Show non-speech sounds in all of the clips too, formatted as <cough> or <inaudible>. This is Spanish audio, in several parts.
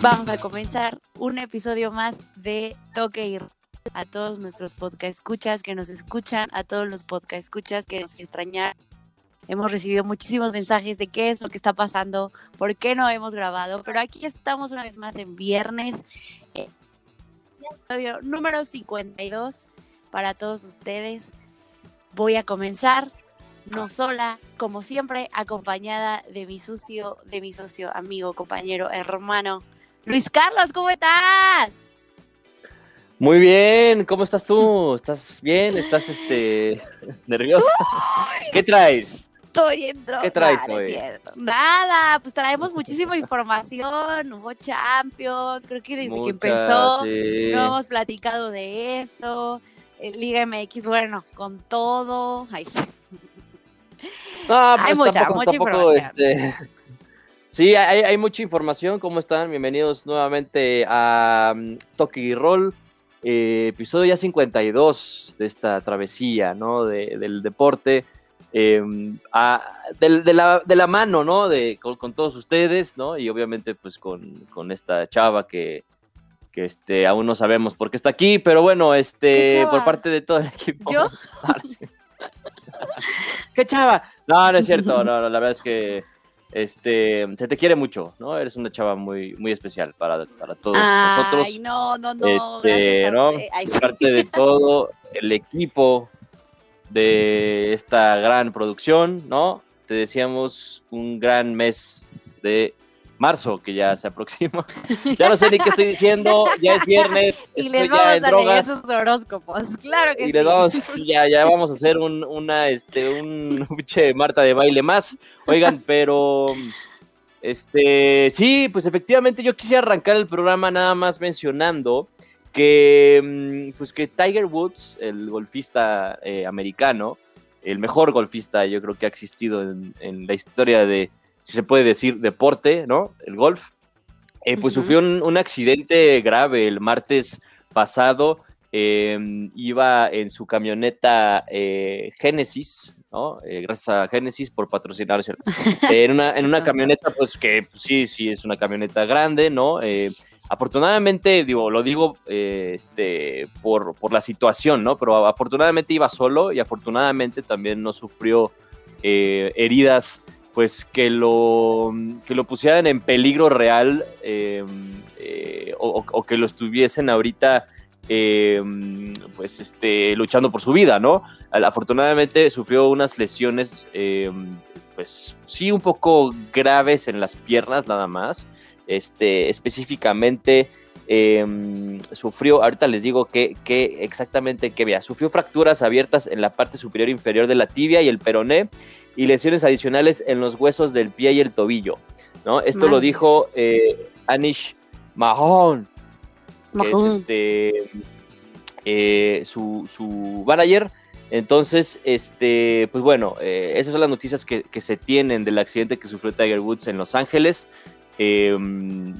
Vamos a comenzar un episodio más de Toque y a todos nuestros podcast escuchas que nos escuchan, a todos los podcast escuchas que nos extrañan. Hemos recibido muchísimos mensajes de qué es lo que está pasando, por qué no hemos grabado, pero aquí estamos una vez más en viernes, eh, episodio número 52 para todos ustedes. Voy a comenzar, no sola, como siempre, acompañada de mi socio, de mi socio, amigo, compañero, hermano, Luis Carlos, ¿cómo estás? Muy bien, ¿cómo estás tú? ¿Estás bien? ¿Estás este nerviosa? ¿Qué traes? Estoy en droga, ¿Qué traes hoy? Nada, pues traemos muchísima información, hubo Champions, creo que desde que empezó sí. no hemos platicado de eso. eh, Liga MX, bueno, con todo. Ay, No, Hay pues mucha, tampoco, mucha tampoco, información. este, Sí, hay, hay mucha información. ¿Cómo están? Bienvenidos nuevamente a um, Toque y Roll, eh, episodio ya 52 de esta travesía, ¿no? De- del deporte. eh, a- de, la, de la mano, ¿no? De, con, con todos ustedes, ¿no? Y obviamente, pues con, con esta chava que, que este, aún no sabemos por qué está aquí, pero bueno, ¿Qué este, por parte de todo el equipo. ¿Yo? <laughs> <laughs> ¿Qué chava? No, no es cierto, no, no, la verdad es que este, se te quiere mucho, ¿no? Eres una chava muy, muy especial para, para todos nosotros. Ay, no, no, no, este, ¿no? Ay, sí. parte de todo el equipo de esta gran producción, ¿no? Te deseamos un gran mes de marzo que ya se aproxima. <laughs> Ya no sé ni qué estoy diciendo, ya es viernes, <laughs> Y les ya vamos en a leer drogas sus horóscopos, claro que y sí. les vamos, <laughs> ya, ya vamos a hacer un, una, este, un pinche Marta de baile más. Oigan, pero, este, sí, pues efectivamente yo quisiera arrancar el programa nada más mencionando que, mm, pues que Tiger Woods, el golfista eh, americano, el mejor golfista yo creo que ha existido en, en la historia de, si se puede decir, deporte, ¿no? El golf. eh, pues sufrió un, un accidente grave el martes pasado. eh, iba en su camioneta eh, Genesis, ¿no? Eh, gracias a Genesis por patrocinar, <laughs> en, una, en una camioneta, pues que pues, sí, sí, es una camioneta grande, ¿no? Eh, afortunadamente, digo, lo digo este, por, por la situación, ¿no? Pero afortunadamente iba solo y afortunadamente también no sufrió heridas pues que lo, que lo pusieran en peligro real eh, eh, o, que lo estuviesen ahorita eh, pues este, luchando por su vida, ¿no? Afortunadamente sufrió unas lesiones pues sí un poco graves en las piernas nada más, este, específicamente eh, sufrió, ahorita les digo que, que exactamente qué vea, sufrió fracturas abiertas en la parte superior inferior de la tibia y el peroné y lesiones adicionales en los huesos del pie y el tobillo, ¿no? Esto lo dijo eh, Anish Mahon, que es este, eh, su, su manager. Entonces, este, pues bueno, eh, esas son las noticias que, que se tienen del accidente que sufrió Tiger Woods en Los Ángeles. Eh,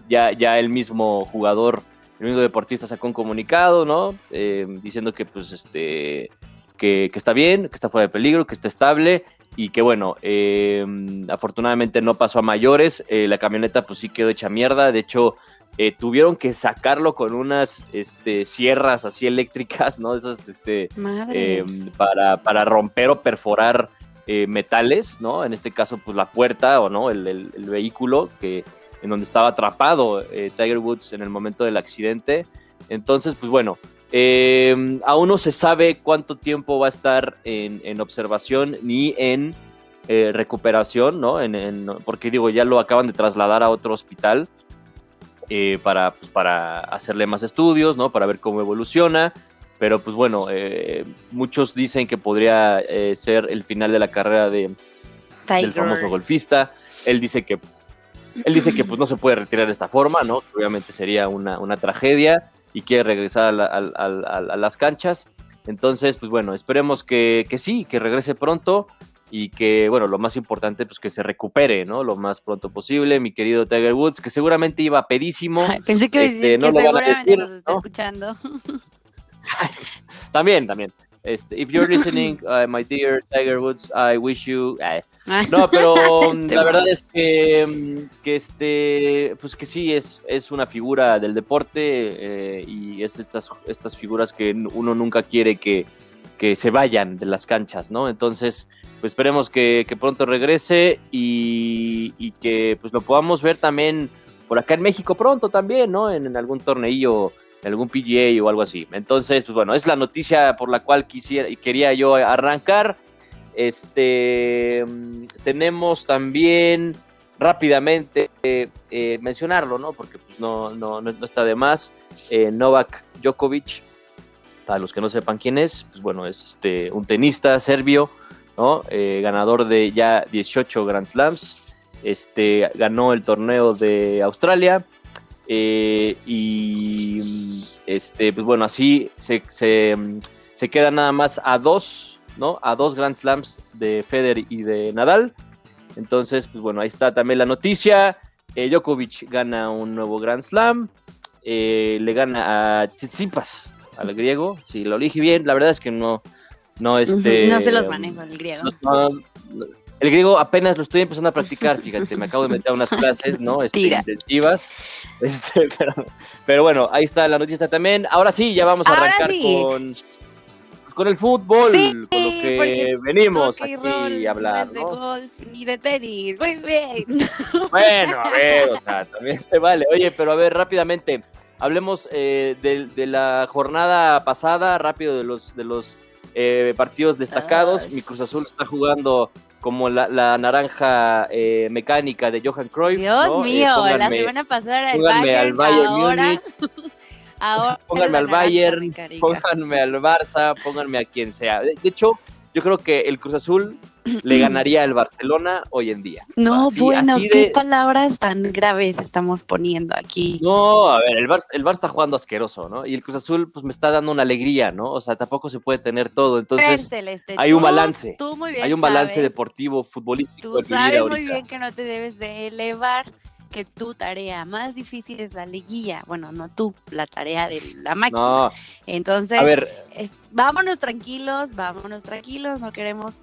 ya, ya el mismo jugador, el mismo deportista sacó un comunicado, ¿no? Eh, diciendo que, pues, este, que, que está bien, que está fuera de peligro, que está estable y que, bueno, eh, afortunadamente no pasó a mayores. Eh, la camioneta, pues, sí quedó hecha mierda. De hecho, eh, tuvieron que sacarlo con unas este, sierras así eléctricas, ¿no? Esas, este, Madres. para, para romper o perforar eh, metales, ¿no? En este caso, pues la puerta o no, el, el- el vehículo que, en donde estaba atrapado eh, Tiger Woods en el momento del accidente. Entonces, pues bueno, eh, aún no se sabe cuánto tiempo va a estar en, en observación ni en eh, recuperación, ¿no? En, en- porque digo, ya lo acaban de trasladar a otro hospital eh, para, pues, para hacerle más estudios, ¿no? Para ver cómo evoluciona. Pero pues bueno, eh, muchos dicen que podría ser el final de la carrera de, del famoso golfista. Él dice que él dice que pues no se puede retirar de esta forma, ¿no? Obviamente sería una, una tragedia y quiere regresar a, la- al- al- a las canchas. Entonces, pues bueno, esperemos que, que sí, que regrese pronto y que, bueno, lo más importante, pues que se recupere, ¿no? Lo más pronto posible, mi querido Tiger Woods, que seguramente iba pedísimo. Pensé que, a Este, decir no que a seguramente decir, nos está ¿no? escuchando. <laughs> También, también. Este, if you're listening, <clears throat> uh, my dear Tiger Woods, I wish you. eh, Ah. No, <laughs> pero Este la verdad es que, mm, que este, pues que sí es, es una figura del deporte eh, y es estas, estas figuras que uno nunca quiere que, que se vayan de las canchas, ¿no? Entonces, pues esperemos que, que pronto regrese y, y que pues lo podamos ver también por acá en México pronto también, ¿no? En, en algún torneillo, algún PGA o algo así. Entonces, pues bueno, es la noticia por la cual quisiera y quería yo arrancar. Este mm, tenemos también rápidamente eh, mencionarlo, ¿no? Porque pues no, no, no, no está de más. Eh, Novak Djokovic, para los que no sepan quién es, pues bueno, es este un tenista serbio, ¿no? Eh, ganador de ya 18 Grand Slams. Este ganó el torneo de Australia. Eh, y este, pues bueno, así se, se, se queda nada más a dos, ¿no? A dos Grand Slams de Federer y de Nadal. Entonces, pues bueno, ahí está también la noticia. Eh, Djokovic gana un nuevo Grand Slam. eh, le gana a Tsitsipas, al griego. Si lo elige bien, la verdad es que no, no, este, no se los manejo el griego. no- el griego apenas lo estoy empezando a practicar, fíjate, me acabo de meter a unas clases, ¿no? Este, intensivas. Este, <laughs> pero, pero bueno, ahí está la noticia también. Ahora sí, ya vamos a Ahora arrancar sí. con, con el fútbol, Sí, con lo que venimos aquí roll, a hablar, no es de ¿no? golf ni de tenis. Muy bien. <laughs> Bueno, a ver, o sea, también se vale. Oye, pero a ver, rápidamente, hablemos eh, de, de la jornada pasada, rápido de los, de los eh, partidos destacados. Mi Cruz Azul está jugando como la, la naranja eh, mecánica de Johan Cruyff. Dios ¿no? Eh, mío, la pónganme- semana pasada era el Bayern, al Bayern ahora, Múnich, <laughs> ahora <laughs> pónganme la al Bayern, mecánica. pónganme al Barça, pónganme a quien sea. De, de hecho, yo creo que el Cruz Azul le ganaría al Barcelona hoy en día. No, Así- bueno, así qué de- palabras tan graves estamos poniendo aquí. No, a ver, el Bar, el Bar está jugando asqueroso, ¿no? Y el Cruz Azul, pues me está dando una alegría, ¿no? O sea, tampoco se puede tener todo. Entonces, Celeste, hay un balance. Tú muy bien hay un balance sabes, deportivo, futbolístico. Tú sabes muy ahorita. bien que no te debes de elevar, que tu tarea más difícil es la liguilla. Bueno, no tú, la tarea de la máquina. No, Entonces, a ver, es- vámonos tranquilos, vámonos tranquilos, no queremos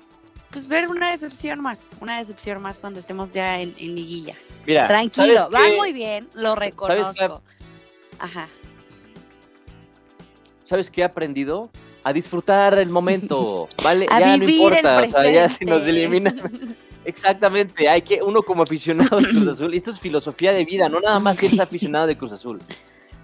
pues ver una decepción más, una decepción más cuando estemos ya en, en liguilla. mira. Tranquilo, ¿sabes va muy bien, lo reconozco. Ajá. ¿Sabes qué he aprendido? A disfrutar el momento, <laughs> ¿vale? A ya vivir no importa, el o sea, ya si nos eliminan. <laughs> Exactamente, hay que, uno como aficionado de Cruz Azul, esto es filosofía de vida, no nada más eres <laughs> aficionado de Cruz Azul.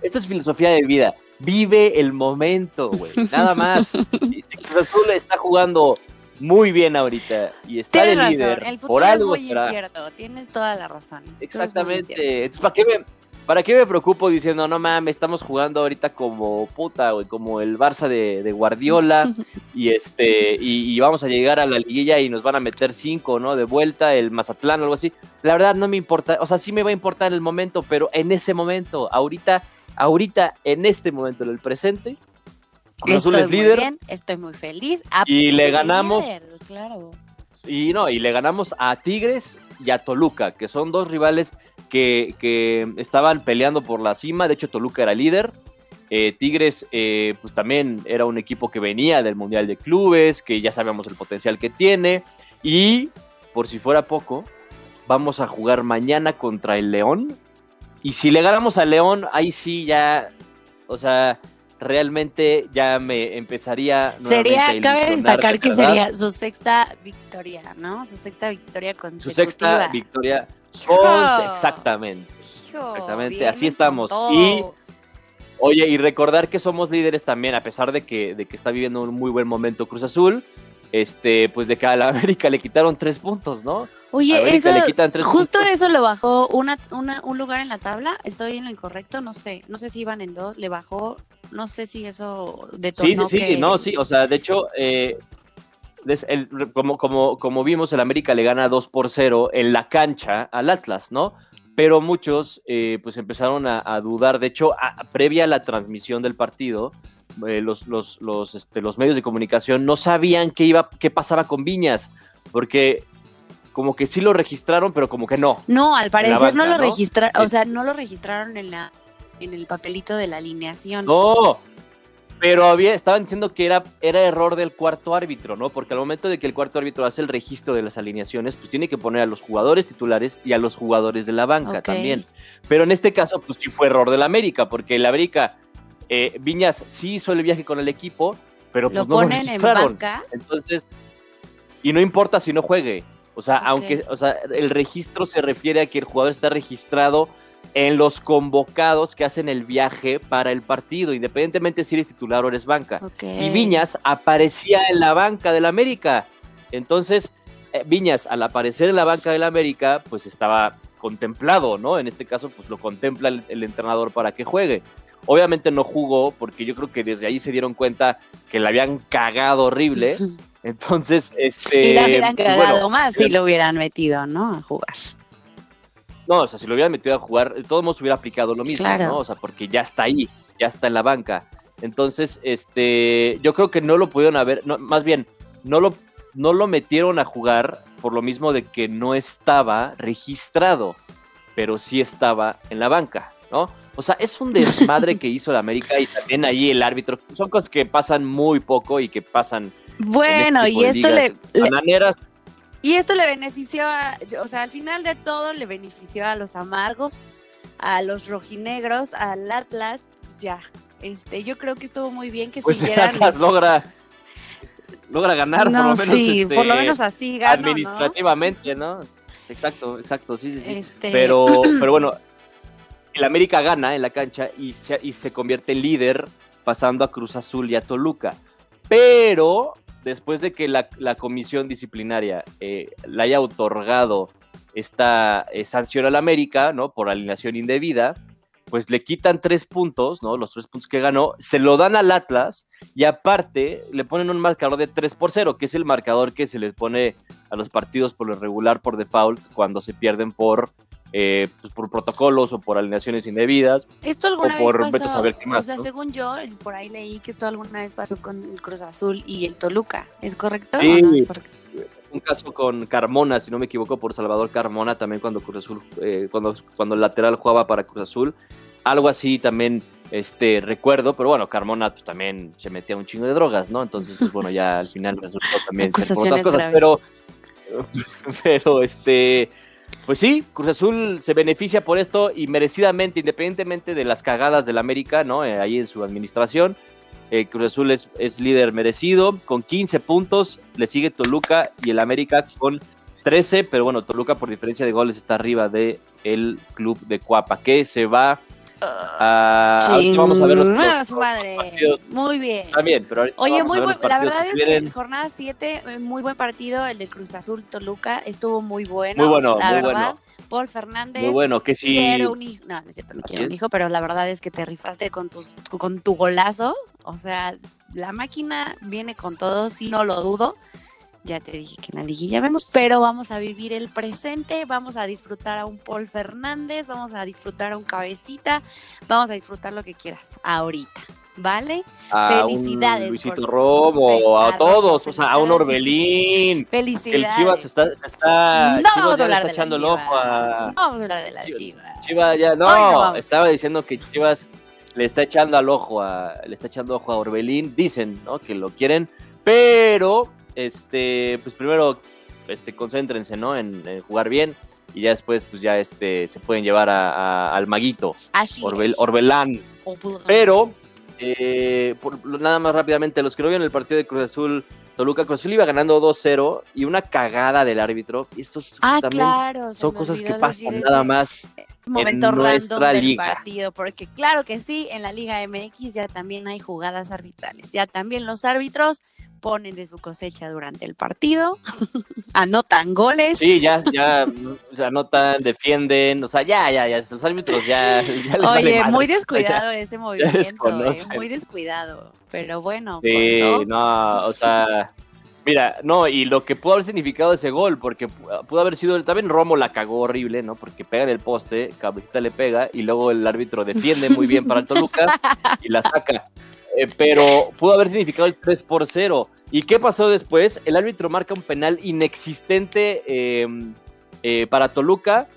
Esto es filosofía de vida. Vive el momento, güey. Nada más. Y si Cruz Azul está jugando muy bien ahorita y está Tienes de razón, líder, el futuro por es algo muy será. incierto, tienes toda la razón. Exactamente. Entonces, ¿para qué, me, ¿para qué me preocupo diciendo, no mames, estamos jugando ahorita como puta, güey, como el Barça de, de Guardiola <laughs> y este y, y vamos a llegar a la liguilla y nos van a meter cinco, ¿no? De vuelta, el Mazatlán o algo así. La verdad no me importa, o sea, sí me va a importar el momento, pero en ese momento, ahorita, ahorita, en este momento, en el presente, Cruz Azul Estoy es muy líder bien, estoy muy feliz. Y le líder, ganamos Claro. y no, y le ganamos a Tigres y a Toluca, que son dos rivales que, que estaban peleando por la cima. De hecho, Toluca era líder. Eh, Tigres, eh, pues también era un equipo que venía del Mundial de Clubes, que ya sabemos el potencial que tiene. Y, por si fuera poco, vamos a jugar mañana contra el León. Y si le ganamos al León, ahí sí ya, o sea, realmente ya me empezaría. Sería, cabe destacar que ¿verdad? sería su sexta victoria, ¿no? Su sexta victoria su consecutiva. sexta victoria. Exactamente. Hijo, exactamente, así estamos. Y- Oye, y recordar que somos líderes también, a pesar de que, de que está viviendo un muy buen momento Cruz Azul, este, pues de que a la <laughs> América le quitaron tres puntos, ¿no? Oye, eso, le quitan tres justo puntos. eso lo bajó una, una, un lugar en la tabla. Estoy en lo incorrecto, no sé. No sé si iban en dos, le bajó. No sé si eso detonó Sí, sí, sí, que- no, sí, o sea, de hecho, eh, el- como, como, como vimos, el América le gana 2 por 0 en la cancha al Atlas, ¿no? Pero muchos eh, pues empezaron a, a dudar, de hecho, a- previa a la transmisión del partido, eh, los, los, los, este, los medios de comunicación no sabían qué, iba, qué pasaba con Viñas, porque como que sí lo registraron, pero como que no. No, al parecer no lo ¿no? registraron, o sea, no lo registraron en la en el papelito de la alineación. No, pero había, estaban diciendo que era, era error del cuarto árbitro, ¿no? Porque al momento de que el cuarto árbitro hace el registro de las alineaciones, pues tiene que poner a los jugadores titulares y a los jugadores de la banca también. Pero en este caso, pues sí fue error del América, porque el América, eh, Viñas sí hizo el viaje con el equipo, pero pues Lo no lo ponen en registraron. banca. Entonces, y no importa si no juegue. O sea, aunque, o sea, el registro se refiere a que el jugador está registrado en los convocados que hacen el viaje para el partido, independientemente si eres titular o eres banca. Y Viñas aparecía en la banca del América. Entonces, eh, Viñas, al aparecer en la banca del América, pues estaba contemplado, ¿no? En este caso, pues lo contempla el, el entrenador para que juegue. Obviamente no jugó porque yo creo que desde ahí se dieron cuenta que la habían cagado horrible. <laughs> Entonces, este... y la hubieran cagado bueno, más si lo hubieran metido, ¿no? A jugar. No, o sea, si lo hubieran metido a jugar, de todos modos hubiera aplicado lo mismo, Claro. ¿no? O sea, porque ya está ahí, ya está en la banca. Entonces, este, yo creo que no lo pudieron haber, no, más bien, no lo, no lo metieron a jugar por lo mismo de que no estaba registrado, pero sí estaba en la banca, ¿no? O sea, es un desmadre que hizo el América y también ahí el árbitro. Son cosas que pasan muy poco y que pasan Bueno, este tipo y esto le, ligas le- bananeras. y esto le benefició a, o sea, al final de todo le benefició a los amargos, a los rojinegros, al Atlas, pues ya. Este, yo creo que estuvo muy bien que Pues el <laughs> siguieran. Atlas logra, logra ganar, no, por lo menos. sí, este, por lo menos así ganó, ¿no? administrativamente, ¿no? Exacto, exacto, sí, sí, sí. Este, Pero, pero bueno, el América gana en la cancha y se, convierte en líder pasando a Cruz Azul y a Toluca. Pero después de que la, comisión disciplinaria eh, le haya otorgado esta eh, sanción al América, ¿no? Por alineación indebida, pues le quitan tres puntos, ¿no? Los tres puntos que ganó, se lo dan al Atlas y aparte le ponen un marcador de 3 por 0, que es el marcador que se le pone a los partidos por lo regular por default cuando se pierden por, eh, pues, por protocolos o por alineaciones indebidas. Esto alguna o vez pasó, saber qué más, o sea, ¿no? según yo, por ahí leí que esto alguna vez pasó con el Cruz Azul y el Toluca, ¿es correcto? Sí. ¿O no es correcto? Un caso con Carmona, si no me equivoco, por Salvador Carmona, también cuando Cruz Azul, eh, cuando, cuando el lateral jugaba para Cruz Azul. Algo así también este, recuerdo, pero bueno, Carmona pues, también se metía un chingo de drogas, ¿no? Entonces, pues bueno, ya al final resultó también ser por otras cosas, graves. pero, <laughs> pero este, pues sí, Cruz Azul se beneficia por esto y merecidamente, independientemente de las cagadas del América, ¿no? Eh, ahí en su administración, eh, Cruz Azul es, es líder merecido con 15 puntos, le sigue Toluca y el América con 13, pero bueno, Toluca por diferencia de goles está arriba de el club de Cuapa, que se va a... ahorita vamos a ver los, los- su madre. partidos. Muy bien. También, pero Oye, muy buen, la verdad que es que vienen. jornada 7, eh, muy buen partido, el de Cruz Azul Toluca, estuvo muy bueno. Muy bueno, la muy verdad. bueno. Paul Fernández. Muy bueno, que sí. Quiero un hijo. No, no es cierto, no quiero un hijo, pero la verdad es que te rifaste con, tus, con tu golazo. O sea, la máquina viene con todo, sí, no lo dudo. Ya te dije que en la liguilla vemos, pero vamos a vivir el presente, vamos a disfrutar a un Paul Fernández, vamos a disfrutar a un cabecita, vamos a disfrutar lo que quieras ahorita, ¿vale? a Felicidades un Luisito por- Romo, a a todos, o sea, a un felicidades. Felicidades. Orbelín. Que el Chivas está, está no Chivas vamos a hablar está de echando el ojo a No vamos a hablar de las Chivas. Chivas. Ya no, no estaba diciendo que Chivas le está echando al ojo a le está echando ojo a Orbelín, dicen, ¿no? Que lo quieren, pero este pues primero este concéntrense, ¿no? En, en jugar bien y ya después pues ya este se pueden llevar a- a- al maguito Orbel-. Orbelán pero, eh, por- nada más rápidamente, los que no vieron el partido de Cruz Azul, Toluca, Cruz Azul iba ganando 2-0 y una cagada del árbitro. Y estos Ah, también claro. son cosas que pasan nada más. momento en random nuestra del liga. partido, porque claro que sí, en la Liga MX ya también hay jugadas arbitrales, ya también los árbitros ponen de su cosecha durante el partido, <laughs> anotan goles. Sí, ya, ya o sea, anotan, defienden, o sea, ya, ya, ya, los árbitros ya, ya les vale Oye, muy descuidado ese <laughs> movimiento, eh, muy descuidado, pero bueno, Sí, contó. no, o sea, mira, no, y lo que pudo haber significado ese gol, porque pu- pudo haber sido, también Romo la cagó horrible, ¿no? Porque pega en el poste, Cabecita le pega, y luego el árbitro defiende muy bien para el Toluca <laughs> y la saca. Eh, pero pudo haber significado el 3 por 0. ¿Y qué pasó después? El árbitro marca un penal inexistente eh, eh, para Toluca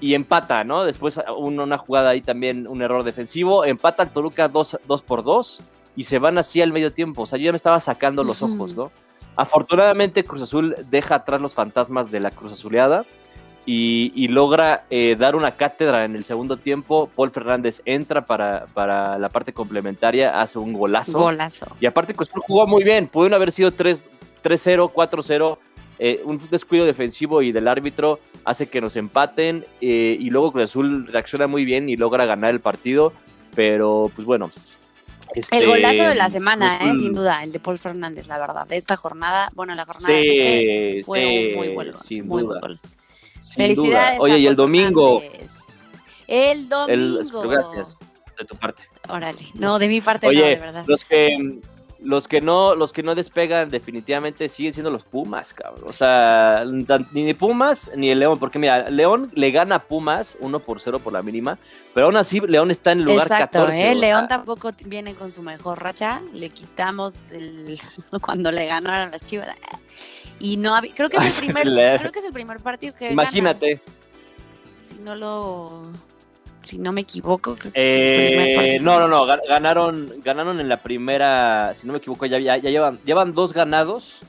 y empata, ¿no? Después un- una jugada ahí también, un error defensivo. Empata el Toluca 2, por 2 y se van así al medio tiempo. O sea, yo ya me estaba sacando los ojos, ¿no? Afortunadamente, Cruz Azul deja atrás los fantasmas de la Cruz Azuleada y, y logra eh, dar una cátedra en el segundo tiempo. Paul Fernández entra para, para la parte complementaria, hace un golazo. Golazo. Y aparte, Cruz Azul jugó muy bien. Pudieron haber sido 3 3-0, 4-0. eh, un descuido defensivo y del árbitro hace que nos empaten. eh, y luego Cruz Azul reacciona muy bien y logra ganar el partido. Pero, pues bueno. este, El golazo de la semana, ¿eh? Azul- sin duda, el de Paul Fernández, la verdad. De esta jornada, bueno, la jornada Sí, siete fue sí, un muy buen gol. sin muy duda. buen gol. Sin Felicidades. duda. Oye, y el domingo. El El, domingo. gracias de tu parte. Órale. No, de mi parte no, Oye, de verdad. los que los que no los que no despegan definitivamente siguen siendo los Pumas, cabrón. O sea, ni Pumas ni el León, porque mira, León le gana a Pumas 1 por 0 por la mínima, pero aún así León está en el lugar Exacto, 14. ¿eh? León tampoco viene con su mejor racha. Le quitamos el, <laughs> cuando le ganaron a las Chivas. Y no había- creo que es el primer, creo que es el primer partido que Imagínate, gana. Si no lo si no me equivoco, creo que eh, no, no, no, ga- ganaron ganaron en la primera, si no me equivoco, ya, ya, ya llevan llevan dos ganados,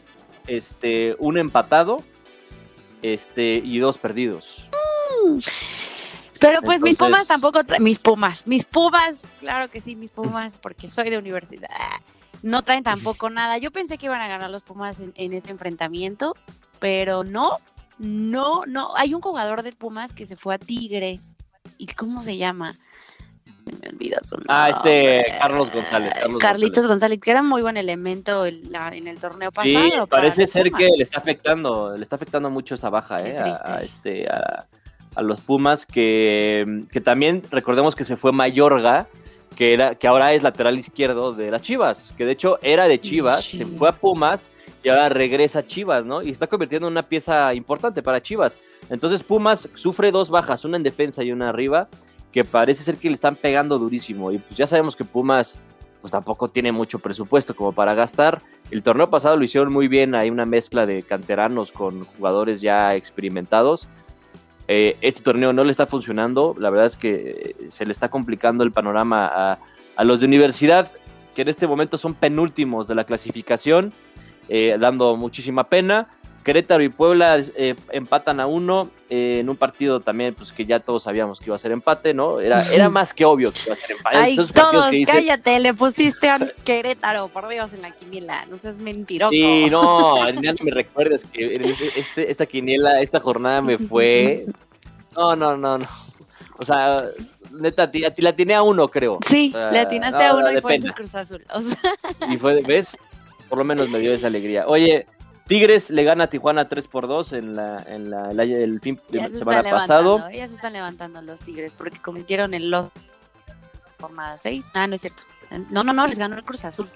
este, un empatado, este y dos perdidos. Pero pues mis Pumas tampoco traen mis Pumas, mis Pumas, claro que sí, mis Pumas, <laughs> porque soy de universidad. No traen tampoco <laughs> nada. Yo pensé que iban a ganar los Pumas en, en este enfrentamiento, pero no, no, no. Hay un jugador de Pumas que se fue a Tigres. ¿Y cómo se llama? Me olvidó su nombre. Ah, este, Carlos González, Carlos Carlitos González. que era muy buen elemento en, la- en el torneo pasado. parece ser Pumas. que le está afectando, le está afectando mucho esa baja, Qué eh, a, este, a, a los Pumas, que, que también recordemos que se fue Mayorga, que era, que ahora es lateral izquierdo de las Chivas, que de hecho era de Chivas, Sí. se fue a Pumas y ahora regresa Chivas, ¿no? Y está convirtiendo en una pieza importante para Chivas. Entonces Pumas sufre dos bajas, una en defensa y una arriba, que parece ser que le están pegando durísimo. Y pues ya sabemos que Pumas pues tampoco tiene mucho presupuesto como para gastar. El torneo pasado lo hicieron muy bien, hay una mezcla de canteranos con jugadores ya experimentados. Eh, este torneo no le está funcionando, la verdad es que eh, se le está complicando el panorama a, a los de universidad, que en este momento son penúltimos de la clasificación, eh, dando muchísima pena. Querétaro y Puebla eh, empatan a uno eh, en un partido también pues que ya todos sabíamos que iba a ser empate, ¿no? Era, era más que obvio que iba a ser empate. Ay, Esos todos, que dices, cállate, le pusiste a <laughs> Querétaro, por Dios, en la quiniela. No seas mentiroso. Sí, no, ya no me recuerdes que este- esta quiniela, esta jornada me fue. <laughs> No, no, no, no. O sea, neta, la tiene a uno, creo. Sí, O sea, le atinaste no, a uno y fue el. Cruz Azul. O sea, Y fue, ¿ves? Por lo menos me dio esa alegría. Oye, Tigres le gana a Tijuana 3 por 2 en la, en la, el fin de ya se semana pasado. ya se están levantando los Tigres porque cometieron el los jornada 6. Ah, no es cierto. No, no, no, les ganó el Cruz Azul.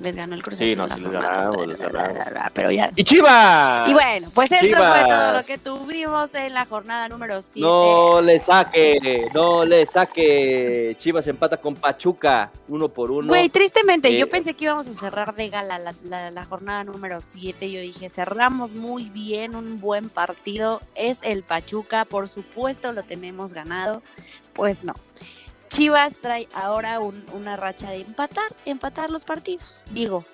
Les ganó el Cruz Sí, Azul. no, sí les ganamos, les ganamos. Pero ya. ¡Y Chivas! Y bueno, pues eso Chivas. fue todo lo que tuvimos en la jornada número 7. No le saque, no le saque. Chivas empata con Pachuca, uno por uno. Güey, tristemente, Eh, yo pensé que íbamos a cerrar de gala la, la- la jornada número 7. Yo dije, cerramos muy bien, un buen partido. Es el Pachuca, por supuesto lo tenemos ganado. Pues no. Chivas trae ahora un- una racha de empatar, empatar los partidos. Digo,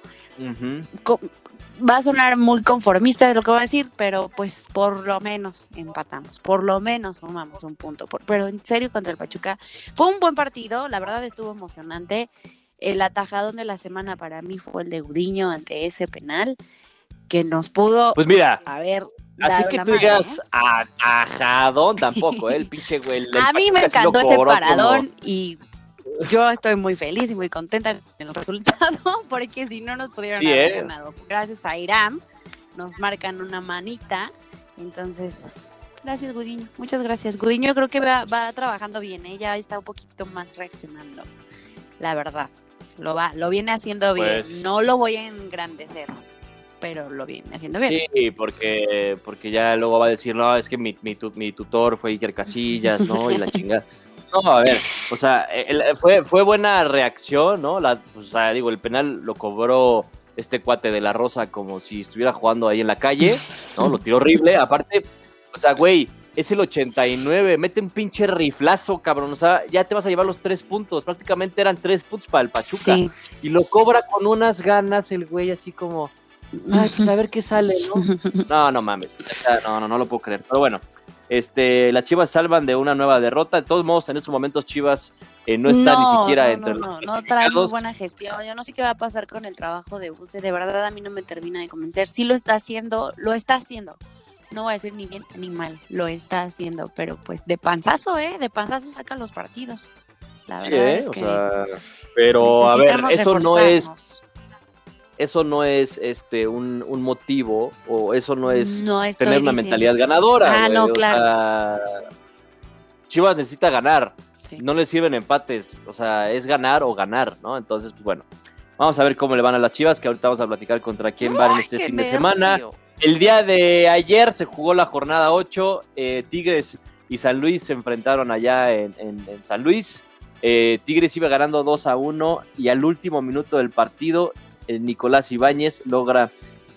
va a sonar muy conformista de lo que voy a decir, pero pues por lo menos empatamos, por lo menos sumamos un punto. Por- pero en serio, contra el Pachuca fue un buen partido, la verdad estuvo emocionante. El atajadón de la semana para mí fue el de Gudiño ante ese penal, que nos pudo Pues mira, haber. Así que tú digas ¿eh? a, ajadón tampoco, ¿eh? El <laughs> pinche güey. el A mí me encantó ese cobró como- paradón y yo estoy muy feliz y muy contenta con el resultado, <laughs> porque si no nos pudieron Sí, haber ¿eh? ganado. Gracias a Irán, nos marcan una manita. Entonces, gracias, Gudiño. Muchas gracias. Gudiño creo que va, va trabajando bien, ¿eh? ya está un poquito más reaccionando. La verdad. Lo va, lo viene haciendo bien. Pues- No lo voy a engrandecer, pero lo viene haciendo bien. Sí, porque, porque ya luego va a decir, no, es que mi, mi, tu- mi tutor fue Iker Casillas, ¿no? Y la <laughs> chingada. No, a ver, o sea, el- fue, fue buena reacción, ¿no? La, o sea, digo, el penal lo cobró este cuate de la Rosa como si estuviera jugando ahí en la calle, ¿no? Lo tiró horrible. Aparte, o sea, güey, es el 89. Mete un pinche riflazo, cabrón. O sea, ya te vas a llevar los tres puntos. Prácticamente eran tres puntos para el Pachuca. Sí. Y lo cobra con unas ganas el güey, así como, ay, pues a ver qué sale, ¿no? <laughs> No, no mames. No, no, no lo puedo creer. Pero bueno, este, las Chivas salvan de una nueva derrota. De todos modos, en estos momentos Chivas eh, no está ni siquiera no, entre no, los no, no trae muy buena gestión. Yo no sé qué va a pasar con el trabajo de Buse. De verdad, a mí no me termina de convencer. Sí lo está haciendo, lo está haciendo. No voy a decir ni bien ni mal, lo está haciendo, pero pues de panzazo, ¿eh? De panzazo saca los partidos. La verdad ¿eh? es O que sea, pero a ver, eso no es. Eso no es este un, un motivo o eso no es No tener una mentalidad ganadora. Ah, no, o claro. sea, Chivas necesita ganar, Sí. no le sirven empates, o sea, es ganar o ganar, ¿no? Entonces, pues bueno, vamos a ver cómo le van a las Chivas, que ahorita vamos a platicar contra quién van en este fin de semana. El día de ayer se jugó la jornada 8. eh, Tigres y San Luis se enfrentaron allá en, en- en San Luis. Eh, Tigres iba ganando 2 a 1 y al último minuto del partido, Nicolás Ibáñez logra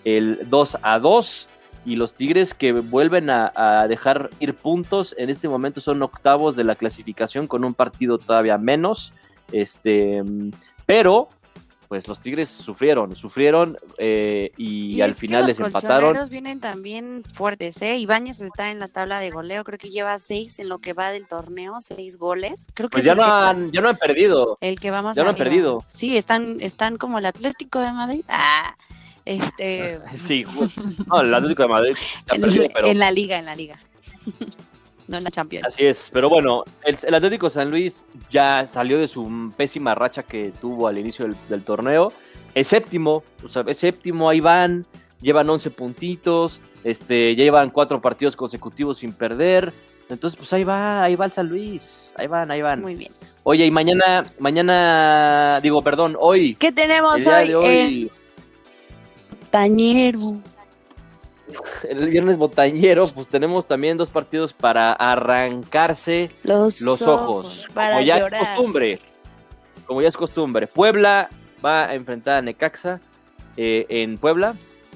el 2 a 2. Y los Tigres que vuelven a, a dejar ir puntos, en este momento son octavos de la clasificación con un partido todavía menos. Este, pero, pues los Tigres sufrieron, sufrieron eh, y, Y al final los les empataron. colchoneros vienen también fuertes, ¿eh? Ibáñez está en la tabla de goleo, creo que lleva seis en lo que va del torneo, seis goles. Creo que Pues es ya no, está- han, ya no han perdido. el que va más ya no han perdido. Sí, están, están como el Atlético de Madrid. Ah, este, <laughs> Sí. No, el Atlético de Madrid <laughs> pero en la liga, en la liga. No en la Champions. así es. Pero bueno, el, el Atlético San Luis ya salió de su pésima racha que tuvo al inicio del, del torneo. Es séptimo, o sea, es séptimo, ahí van, llevan 11 puntitos, este, ya llevan cuatro partidos consecutivos sin perder. Entonces, pues ahí va, ahí va el San Luis. Ahí van, ahí van. Muy bien. Oye, y mañana, mañana, digo, perdón, hoy. ¿Qué tenemos hoy, hoy, Tañero? <laughs> el viernes botañero, pues tenemos también dos partidos para arrancarse Los, los ojos. para Como ya llorar. es costumbre. Como ya es costumbre. Puebla va a enfrentar a Necaxa eh, en Puebla,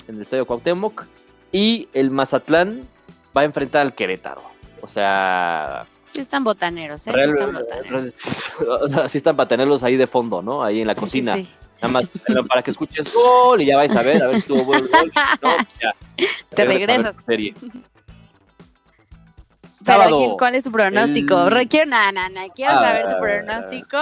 en el Estadio Cuauhtémoc. Y el Mazatlán va a enfrentar al Querétaro. O sea, Sí están botaneros, ¿eh? Sí están botaneros. <laughs> o sea, sí están para tenerlos ahí de fondo, ¿no? Ahí en la Sí, sí, cocina. sí. Nada más para que escuches gol y ya vais a ver, a ver si estuvo bueno el gol. No, ya. Te regresas serie. Pero Sábado, ¿quién- ¿cuál es tu pronóstico? el- Quiero, na, na, na, quiero Ah. saber tu pronóstico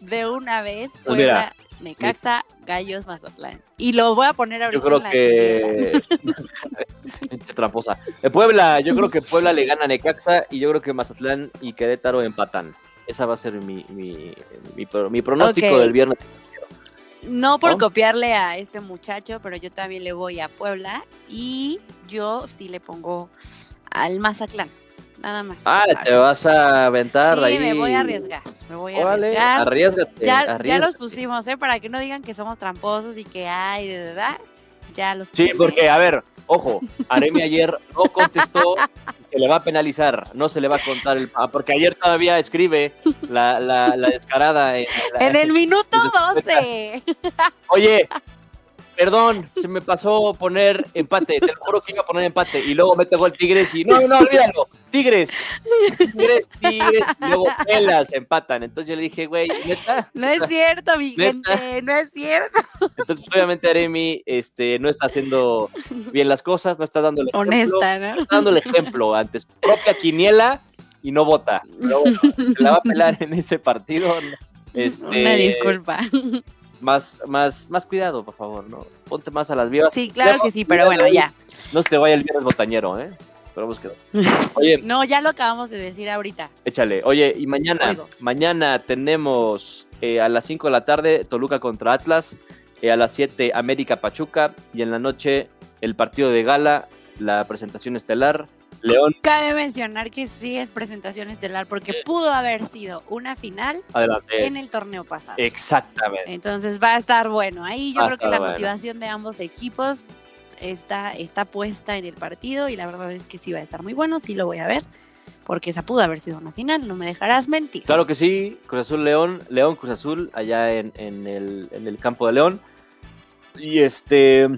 de una vez. Pues Puebla, Necaxa, Gallos, Mazatlán. Y lo voy a poner ahorita Yo creo en la que. <laughs> Tramposa. Puebla, yo creo que Puebla le gana a Necaxa y yo creo que Mazatlán y Querétaro empatan. Esa va a ser mi, mi, mi, pro- mi pronóstico del viernes. No por copiarle a este muchacho, pero yo también le voy a Puebla y yo sí le pongo al Mazatlán. Nada más. Ah, te vas a aventar Sí, ahí. me voy a arriesgar. Me voy a Órale, arriesgar. arriesgate. Ya, ya los pusimos, ¿eh? Para que no digan que somos tramposos y que hay de verdad. Ya los Sí, puse. porque, a ver, ojo, Aremi ayer no contestó, se le va a penalizar, no se le va a contar el... Porque ayer todavía escribe la, la, la descarada en, la- En el minuto <laughs> Después- 12. Oye, perdón, se me pasó poner empate. Te lo juro que iba a poner empate. Y luego mete gol Tigres y no, no, olvídalo. Tigres, Tigres, Tigres. Y luego Pelas empatan. Entonces yo le dije, güey, neta. No es cierto, mi ¿Neta? gente, no es cierto. Entonces, pues, obviamente, Aremi este, no está haciendo bien las cosas, no está dando el ejemplo. Honesta, ¿no? Está dando el ejemplo ante su propia quiniela y no vota. Pero bueno, se la va a pelar en ese partido. Este, Una disculpa. Más, más, más cuidado, por favor, ¿no? Ponte más a las vivas. Sí, claro que sí, pero bueno, ya. No se te vaya el viernes botañero, ¿eh? Esperamos que no. Oye, <laughs> No, ya lo acabamos de decir ahorita. échale. Oye, y mañana, mañana tenemos eh, a las 5 de la tarde Toluca contra Atlas, eh, a las 7 América Pachuca y en la noche el partido de gala, la presentación estelar, León, Cabe mencionar que sí es presentación estelar porque pudo haber sido una final adelante. en el torneo pasado. Exactamente. Entonces va a estar bueno. Ahí yo Va creo que la bueno. motivación de ambos equipos está, está puesta en el partido y la verdad es que sí va a estar muy bueno, sí lo voy a ver, porque esa pudo haber sido una final, no me dejarás mentir. Claro que sí, Cruz Azul León, León Cruz Azul, allá en, en el, en el campo de León. Y este,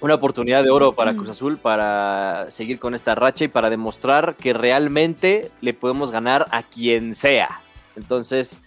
una oportunidad de oro para Cruz Azul para seguir con esta racha y para demostrar que realmente le podemos ganar a quien sea. Entonces,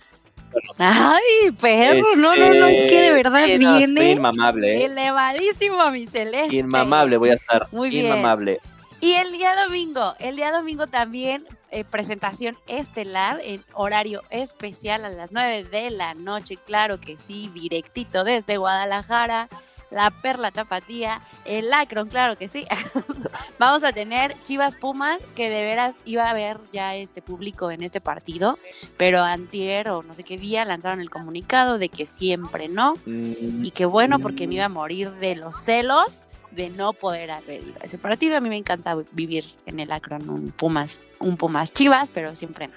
Ay, perro, no, no, no, es que de este, verdad sí, no, viene inmamable, ¿eh? elevadísimo a mi celeste. Inmamable voy a estar. Muy bien. Inmamable. Y el día domingo, el día domingo también eh, presentación estelar en horario especial a las 9 de la noche, claro que sí, directito desde Guadalajara, la Perla Tapatía, el Lacron, claro que sí. <laughs> Vamos a tener Chivas Pumas, que de veras iba a haber ya este público en este partido, pero antier o no sé qué día lanzaron el comunicado de que siempre no. Mm, Y qué bueno porque me iba a morir de los celos de no poder haber ido a ese partido. A mí me encanta vivir en el Akron un Pumas, un Pumas Chivas, pero siempre no.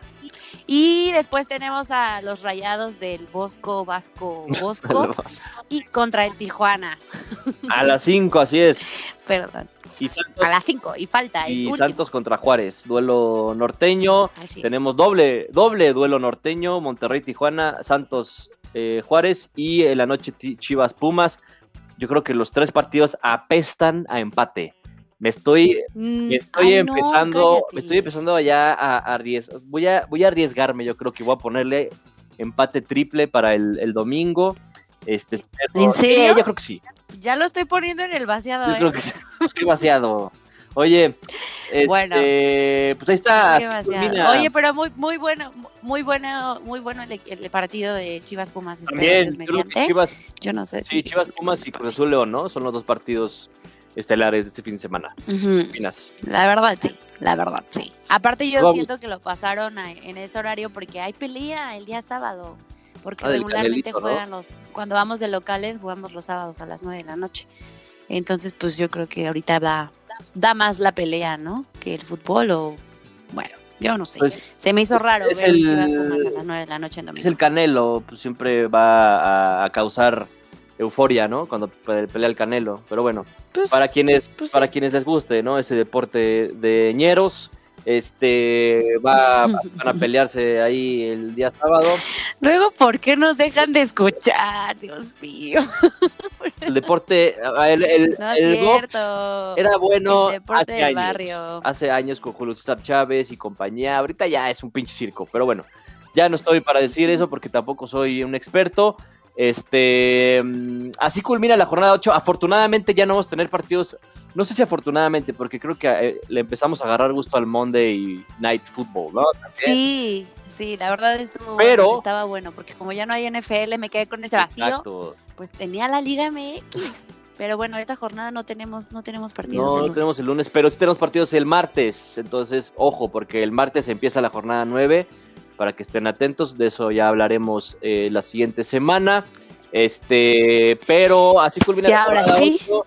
Y después tenemos a los rayados del Bosco Vasco Bosco <laughs> y contra el Tijuana. A las 5, así es. <laughs> Perdón. Y Santos, A las 5 y falta el y último. Santos contra Juárez, duelo norteño. Así es. Tenemos doble, doble duelo norteño, Monterrey, Tijuana, Santos, eh, Juárez y en la noche Chivas, Pumas. Yo creo que los tres partidos apestan a empate. Me estoy, Mm, me estoy ay, no, empezando, cállate. me estoy empezando ya a, a arriesgar. Voy a, voy a arriesgarme, yo creo que voy a ponerle empate triple para el, el domingo. Este, espero- ¿En Sí, serio? yo creo que sí. Ya lo estoy poniendo en el vaciado. Yo ¿eh? creo que. <laughs> Estoy vaciado. Oye, este, Bueno. pues ahí está. Oye, pero muy, muy bueno, muy bueno, muy bueno el, el partido de Chivas Pumas. También, creo que. Chivas, Yo no sé sí, si. Chivas, Pumas y Cruz Azul León, ¿no? Son los dos partidos estelares de este fin de semana. Ujú. ¿Qué opinas? La verdad, sí. La verdad, sí. Aparte, yo Vamos. siento que lo pasaron a- en ese horario porque hay pelea el día sábado. Porque Ah, regularmente juegan los. Cuando vamos de locales, jugamos los sábados a las 9 de la noche. Entonces, pues yo creo que ahorita da, da más la pelea, ¿no? Que el fútbol o. Bueno, yo no sé. Pues Se me hizo raro es ver el- Chivas Pumas a las 9 de la noche en domingo. es el Canelo, pues siempre va a, a causar euforia, ¿no? Cuando pe- pelea el Canelo. Pero bueno, Pues, para quienes, pues para quienes les guste, ¿no? Ese deporte de ñeros. Este va <laughs> van a pelearse ahí el día sábado. Luego, ¿por qué nos dejan de escuchar? Dios mío. <laughs> El deporte, el, el, No el box era bueno El hace del años. barrio. Hace años con Julio César Chávez y compañía. Ahorita ya es un pinche circo, pero bueno, ya no estoy para decir eso porque tampoco soy un experto. Este, mm, así culmina la jornada 8. Afortunadamente ya no vamos a tener partidos. No sé si afortunadamente, porque creo que eh, le empezamos a agarrar gusto al Monday Night Football, ¿no? Sí, sí, la verdad estuvo Pero- bueno, estaba bueno, porque como ya no hay NFL, me quedé con ese vacío, Exacto. pues tenía la Liga MX. Pero bueno, esta jornada no tenemos, no tenemos partidos. No, el no lunes. tenemos el lunes, pero sí tenemos partidos el martes. Entonces, ojo, porque el martes empieza la jornada 9 para que estén atentos. De eso ya hablaremos eh, la siguiente semana. Este, pero así culmina Y ahora jornada sí. 8.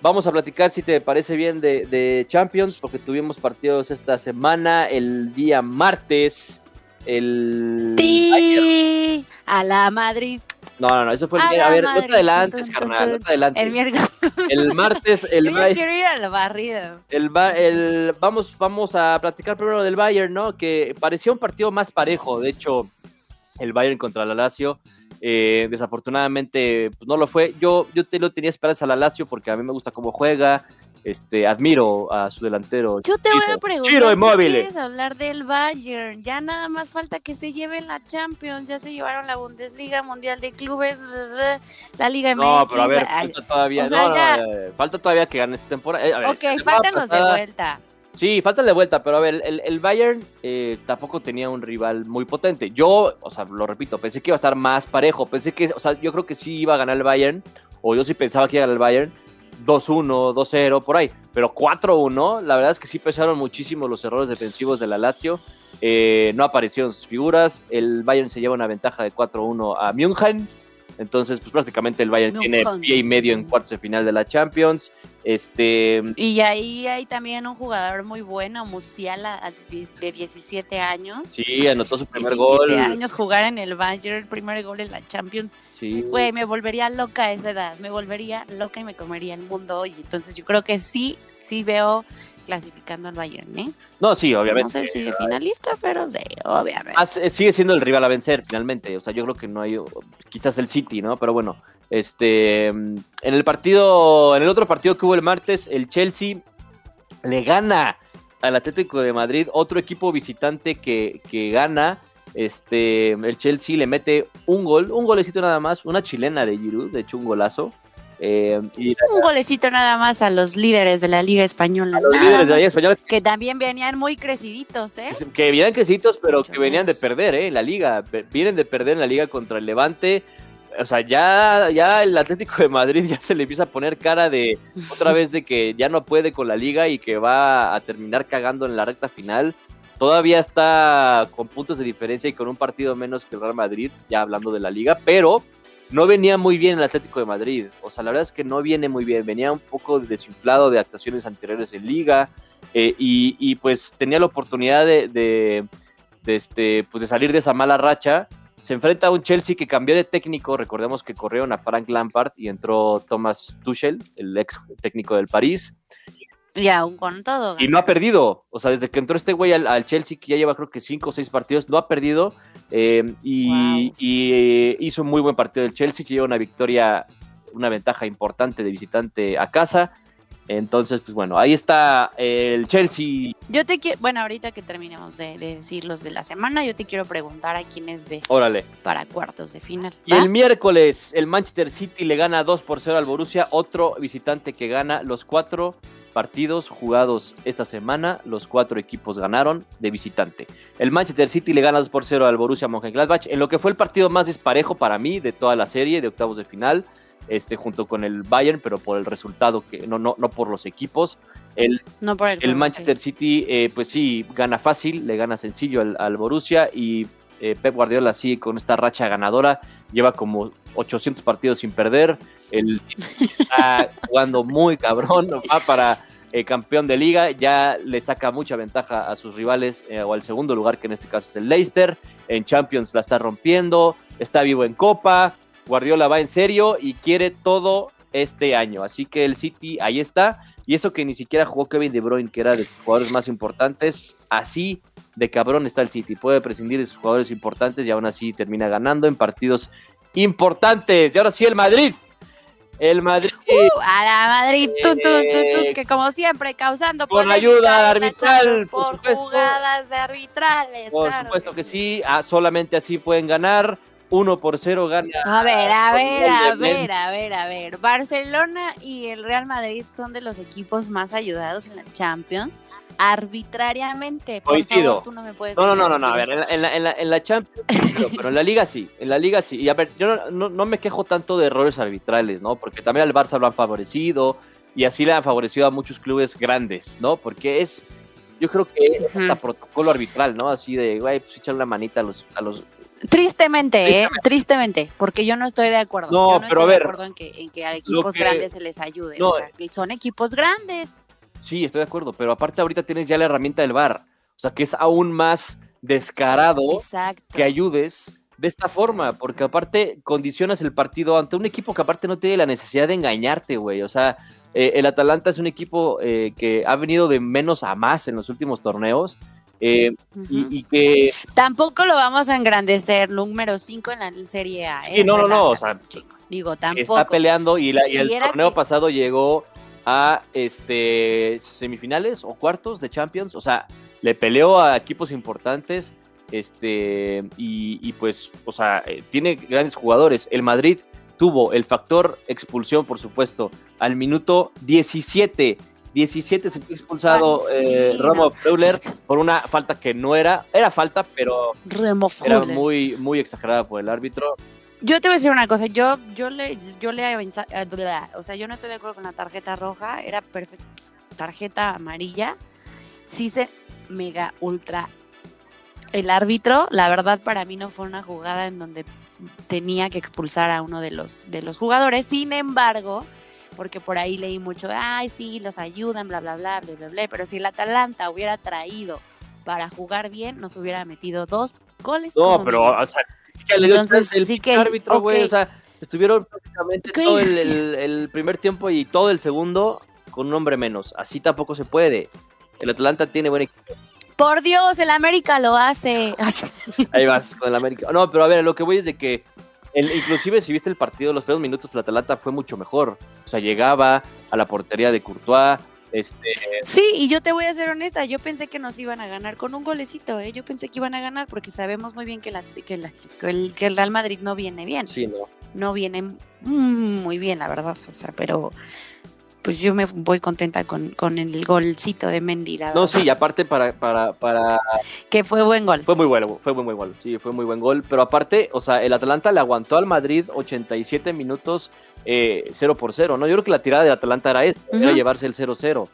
Vamos a platicar, si te parece bien, de, de Champions, porque tuvimos partidos esta semana, el día martes, el... Sí, a la Madrid. No, no, no, eso fue el... A A la ver, no Madrid. te adelantes, carnal, no tun. te adelantes. El miércoles. El martes, <laughs> el... Yo quiero ir al barrido. El, Ba- el- vamos, vamos a platicar primero del Bayern, ¿no? Que parecía un partido más parejo. De hecho, el Bayern contra la Lazio, eh, desafortunadamente pues, no lo fue. Yo, yo te lo tenía esperanza a la Lazio porque a mí me gusta cómo juega. Este, admiro a su delantero. Yo te voy a preguntar, Chiro ¿qué Immobile. quieres hablar del Bayern? Ya nada más falta que se lleven la Champions, ya se llevaron la Bundesliga, Mundial de Clubes, la Liga MX. No, pero a ver, la- falta todavía, o sea, no, ya- no, eh, falta todavía que gane esta temporada. Eh, a ver, Ok, faltan los de vuelta. Sí, falta de vuelta, pero a ver, el, el Bayern eh, tampoco tenía un rival muy potente. Yo, o sea, lo repito, pensé que iba a estar más parejo. Pensé que, o sea, yo creo que sí iba a ganar el Bayern, o yo sí pensaba que iba a ganar el Bayern 2-1, 2-0, por ahí. Pero 4-1, la verdad es que sí pesaron muchísimo los errores defensivos de la Lazio. Eh, no aparecieron sus figuras. El Bayern se lleva una ventaja de 4-1 a München. Entonces, pues prácticamente el Bayern tiene pie y medio en cuartos de final de la Champions. Este, Y ahí hay también un jugador muy bueno, Musiala, de de 17 años. sí, anotó su primer 17 gol. años jugar en el Bayern, primer gol en la Champions. Sí. Güey, me volvería loca a esa edad, me volvería loca y me comería el mundo. Y entonces yo creo que sí, sí veo clasificando al Bayern, ¿eh? No, sí, obviamente. No sé si de finalista, pero sí, obviamente. Ah, sigue siendo el rival a vencer finalmente. O sea, yo creo que no hay, quizás el City, ¿no? Pero bueno, Este, en el partido, en el otro partido que hubo el martes, el Chelsea le gana al Atlético de Madrid, otro equipo visitante que, que gana. Este, el Chelsea le mete un gol, un golecito nada más, una chilena de Giroud, de hecho un golazo. Eh, y Un golecito nada más a los líderes de la Liga Española. los líderes de la Liga. Española Que también venían muy creciditos, ¿eh? que venían crecitos, pero Mucho que venían de perder, ¿eh? En la liga. Vienen de perder en la liga contra el Levante. O sea, ya, ya el Atlético de Madrid ya se le empieza a poner cara de otra vez de que ya no puede con la liga y que va a terminar cagando en la recta final. Todavía está con puntos de diferencia y con un partido menos que el Real Madrid, ya hablando de la liga, pero no venía muy bien el Atlético de Madrid. O sea, la verdad es que no viene muy bien. Venía un poco desinflado de actuaciones anteriores en liga eh, y, pues tenía la oportunidad de, de, este, pues de salir de esa mala racha. Se enfrenta a un Chelsea que cambió de técnico. Recordemos que corrieron a Frank Lampard y entró Thomas Tuchel, el ex técnico del París. Y aún con todo. Y no ha perdido. O sea, desde que entró este güey al, al Chelsea, que ya lleva creo que cinco o seis partidos, no ha perdido. eh, y, Wow. y, eh, hizo un muy buen partido el Chelsea, que lleva una victoria, una ventaja importante de visitante a casa. Entonces, pues bueno, ahí está el Chelsea. Yo te quiero, bueno, ahorita que terminemos de, de decir los de la semana, yo te quiero preguntar a quiénes ves Órale. para cuartos de final. Y el miércoles, el Manchester City le gana 2 por 0 al Borussia, otro visitante que gana los cuatro partidos jugados esta semana, los cuatro equipos ganaron de visitante. El Manchester City le gana 2 por 0 al Borussia Mönchengladbach, en lo que fue el partido más disparejo para mí de toda la serie de octavos de final, este junto con el Bayern, pero por el resultado que no no no por los equipos. El No por el, Manchester. City, eh, pues sí, gana fácil, le gana sencillo al, al Borussia y eh, Pep Guardiola sí, con esta racha ganadora, lleva como 800 partidos sin perder, el está <laughs> jugando muy cabrón, va para eh, campeón de liga, ya le saca mucha ventaja a sus rivales eh, o al segundo lugar, que en este caso es el Leicester, en Champions la está rompiendo, está vivo en Copa, Guardiola va en serio y quiere todo este año, así que el City ahí está, y eso que ni siquiera jugó Kevin De Bruyne, que era de los jugadores más importantes, así de cabrón está el City. Puede prescindir de sus jugadores importantes y aún así termina ganando en partidos importantes. Y ahora sí, el Madrid. El Madrid. Uh, a la Madrid, tú, tú, tú, tú, Eh, que como siempre causando con ayuda arbitral, por por, supuesto. jugadas de arbitrales. por claro supuesto que sí. Ah, solamente así pueden ganar. 1 por 0 gana. A ver, a ver, a ver, a ver, a ver. Barcelona y el Real Madrid son de los equipos más ayudados en la Champions arbitrariamente. Por Coincido. favor, tú no me puedes No, no, no, no, no, a ver, en la, en la- en la- en la Champions, pero, en la Liga sí, en la Liga sí. Y a ver, yo no, no- no me quejo tanto de errores arbitrales, ¿no? Porque también al Barça lo han favorecido y así le han favorecido a muchos clubes grandes, ¿no? Porque es, yo creo que es hasta protocolo arbitral, ¿no? Así de, güey, pues echarle una manita a los, a los... eso. Tristemente, ¿eh? Tristemente, porque yo no estoy de acuerdo. No, Yo pero estoy a de ver, acuerdo en que, en que a equipos que- grandes se les ayude. no, o sea, que son equipos grandes. Sí, estoy de acuerdo, pero aparte ahorita tienes ya la herramienta del VAR, o sea, que es aún más descarado. Exacto. que ayudes de esta forma, porque aparte condicionas el partido ante un equipo que aparte no tiene la necesidad de engañarte, güey. O sea, eh, el Atalanta es un equipo eh, que ha venido de menos a más en los últimos torneos eh, y, y que... Tampoco lo vamos a engrandecer, número 5 en la Serie A. ¿eh? No, no, no, o sea. Digo, tampoco. está peleando y, la- y Si el torneo que- pasado llegó a este semifinales o cuartos de Champions, o sea, le peleó a equipos importantes este y, y pues, o sea, eh, tiene grandes jugadores. El Madrid tuvo el factor expulsión, por supuesto, al minuto 17. 17 se fue expulsado eh, no. Ramo Freuler por una falta que no era, era falta, pero Remo era muy, muy exagerada por el árbitro. Yo te voy a decir una cosa, yo, yo le, yo le eh, o sea, yo no estoy de acuerdo con la tarjeta roja, era perfecta, tarjeta amarilla, sí se mega ultra. El árbitro, la verdad para mí no fue una jugada en donde tenía que expulsar a uno de los, de los jugadores, sin embargo, porque por ahí leí mucho, ay sí, los ayudan, bla, bla, bla, bla, bla, bla, pero si el Atalanta hubiera traído para jugar bien, nos hubiera metido dos goles. No, pero, o sea, ya le dio Entonces, el sí que- árbitro, güey, ok. o sea, estuvieron prácticamente todo el, sí. el- el primer tiempo y todo el segundo con un hombre menos. Así tampoco se puede. El Atlanta tiene buen equipo. Por Dios, el América lo hace. <laughs> Ahí vas con el América. No, pero a ver, lo que voy es de que inclusive si viste el partido, los primeros minutos el Atalanta fue mucho mejor. O sea, llegaba a la portería de Courtois. Este... Sí, y yo te voy a ser honesta, yo pensé que nos iban a ganar con un golecito, ¿eh? yo pensé que iban a ganar porque sabemos muy bien que, la, que, el, que el Real Madrid no viene bien. Sí, no. No viene muy bien, la verdad, o sea, pero pues yo me voy contenta con, con el golcito de Mendy. no, sí, y aparte para, para, para... Que fue buen gol. Fue muy bueno, fue muy buen gol, sí, fue muy buen gol. Pero aparte, o sea, el Atalanta le aguantó al Madrid 87 minutos eh, 0 por 0, ¿no? Yo creo que la tirada del Atalanta era eso, era llevarse el 0-0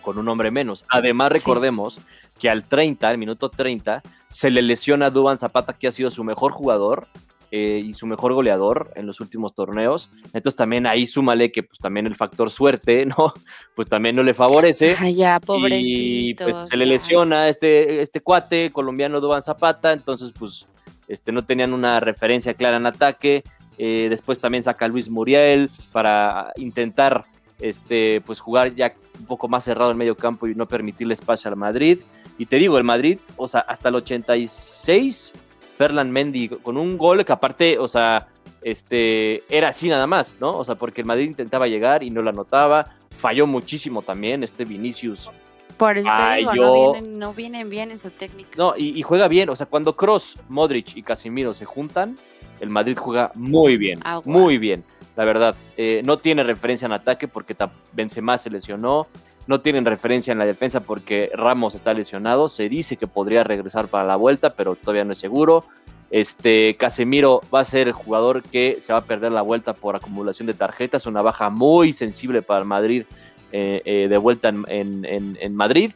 con un hombre menos. Además, recordemos que al 30, al minuto 30, se le lesiona a Duban Zapata, que ha sido su mejor jugador, eh, y su mejor goleador en los últimos torneos. Entonces también ahí súmale que pues también el factor suerte, <laughs> ¿no? Pues también no le favorece. Ay, ya, pobrecito. Y pues se le lesiona este, este cuate colombiano Duban Zapata, entonces pues este, no tenían una referencia clara en ataque. Eh, después también saca a Luis Muriel para intentar este, pues jugar ya un poco más cerrado en medio campo y no permitirle espacio al Madrid. Y te digo, el Madrid, o sea, hasta el 86 Ferland Mendy con un gol que aparte, o sea, este, era así nada más, ¿no? O sea, porque el Madrid intentaba llegar y no la anotaba, falló muchísimo también este Vinicius. Por eso te digo, no vienen, no vienen, bien en su técnica. No, y, juega bien, o sea, cuando Cross, Modric y Casemiro se juntan, el Madrid juega muy bien, muy bien, la verdad. Eh, no tiene referencia en ataque porque Benzema se lesionó, no tienen referencia en la defensa porque Ramos está lesionado. Se dice que podría regresar para la vuelta, pero todavía no es seguro. Este Casemiro va a ser el jugador que se va a perder la vuelta por acumulación de tarjetas, una baja muy sensible para el Madrid eh, eh, de vuelta en, Madrid.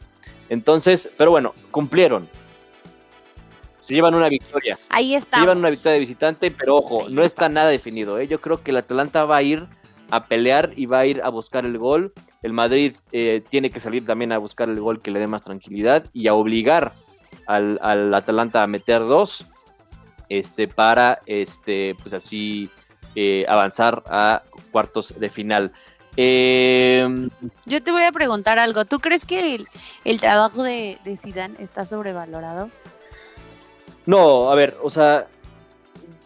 Entonces, pero bueno, cumplieron. Se llevan una victoria. Ahí está. Se llevan una victoria de visitante, pero ojo, no está. nada definido. ¿eh? Yo creo que el Atlanta va a ir a pelear y va a ir a buscar el gol. El Madrid eh, tiene que salir también a buscar el gol que le dé más tranquilidad y a obligar al, Atalanta a meter dos este, para este, pues así eh, avanzar a cuartos de final. Em, Yo te voy a preguntar algo. ¿Tú crees que el, trabajo de, de Zidane está sobrevalorado? No, a ver, o sea,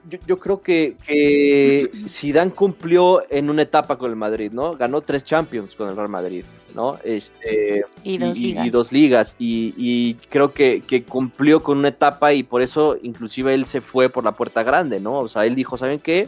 yo, creo que, que Zidane cumplió en una etapa con el Madrid, ¿no? Ganó tres Champions con el Real Madrid, ¿no? Este, y dos ligas. Y, dos ligas. Y, creo que, que, cumplió con una etapa y por eso inclusive él se fue por la puerta grande, ¿no? O sea, él dijo, ¿saben qué?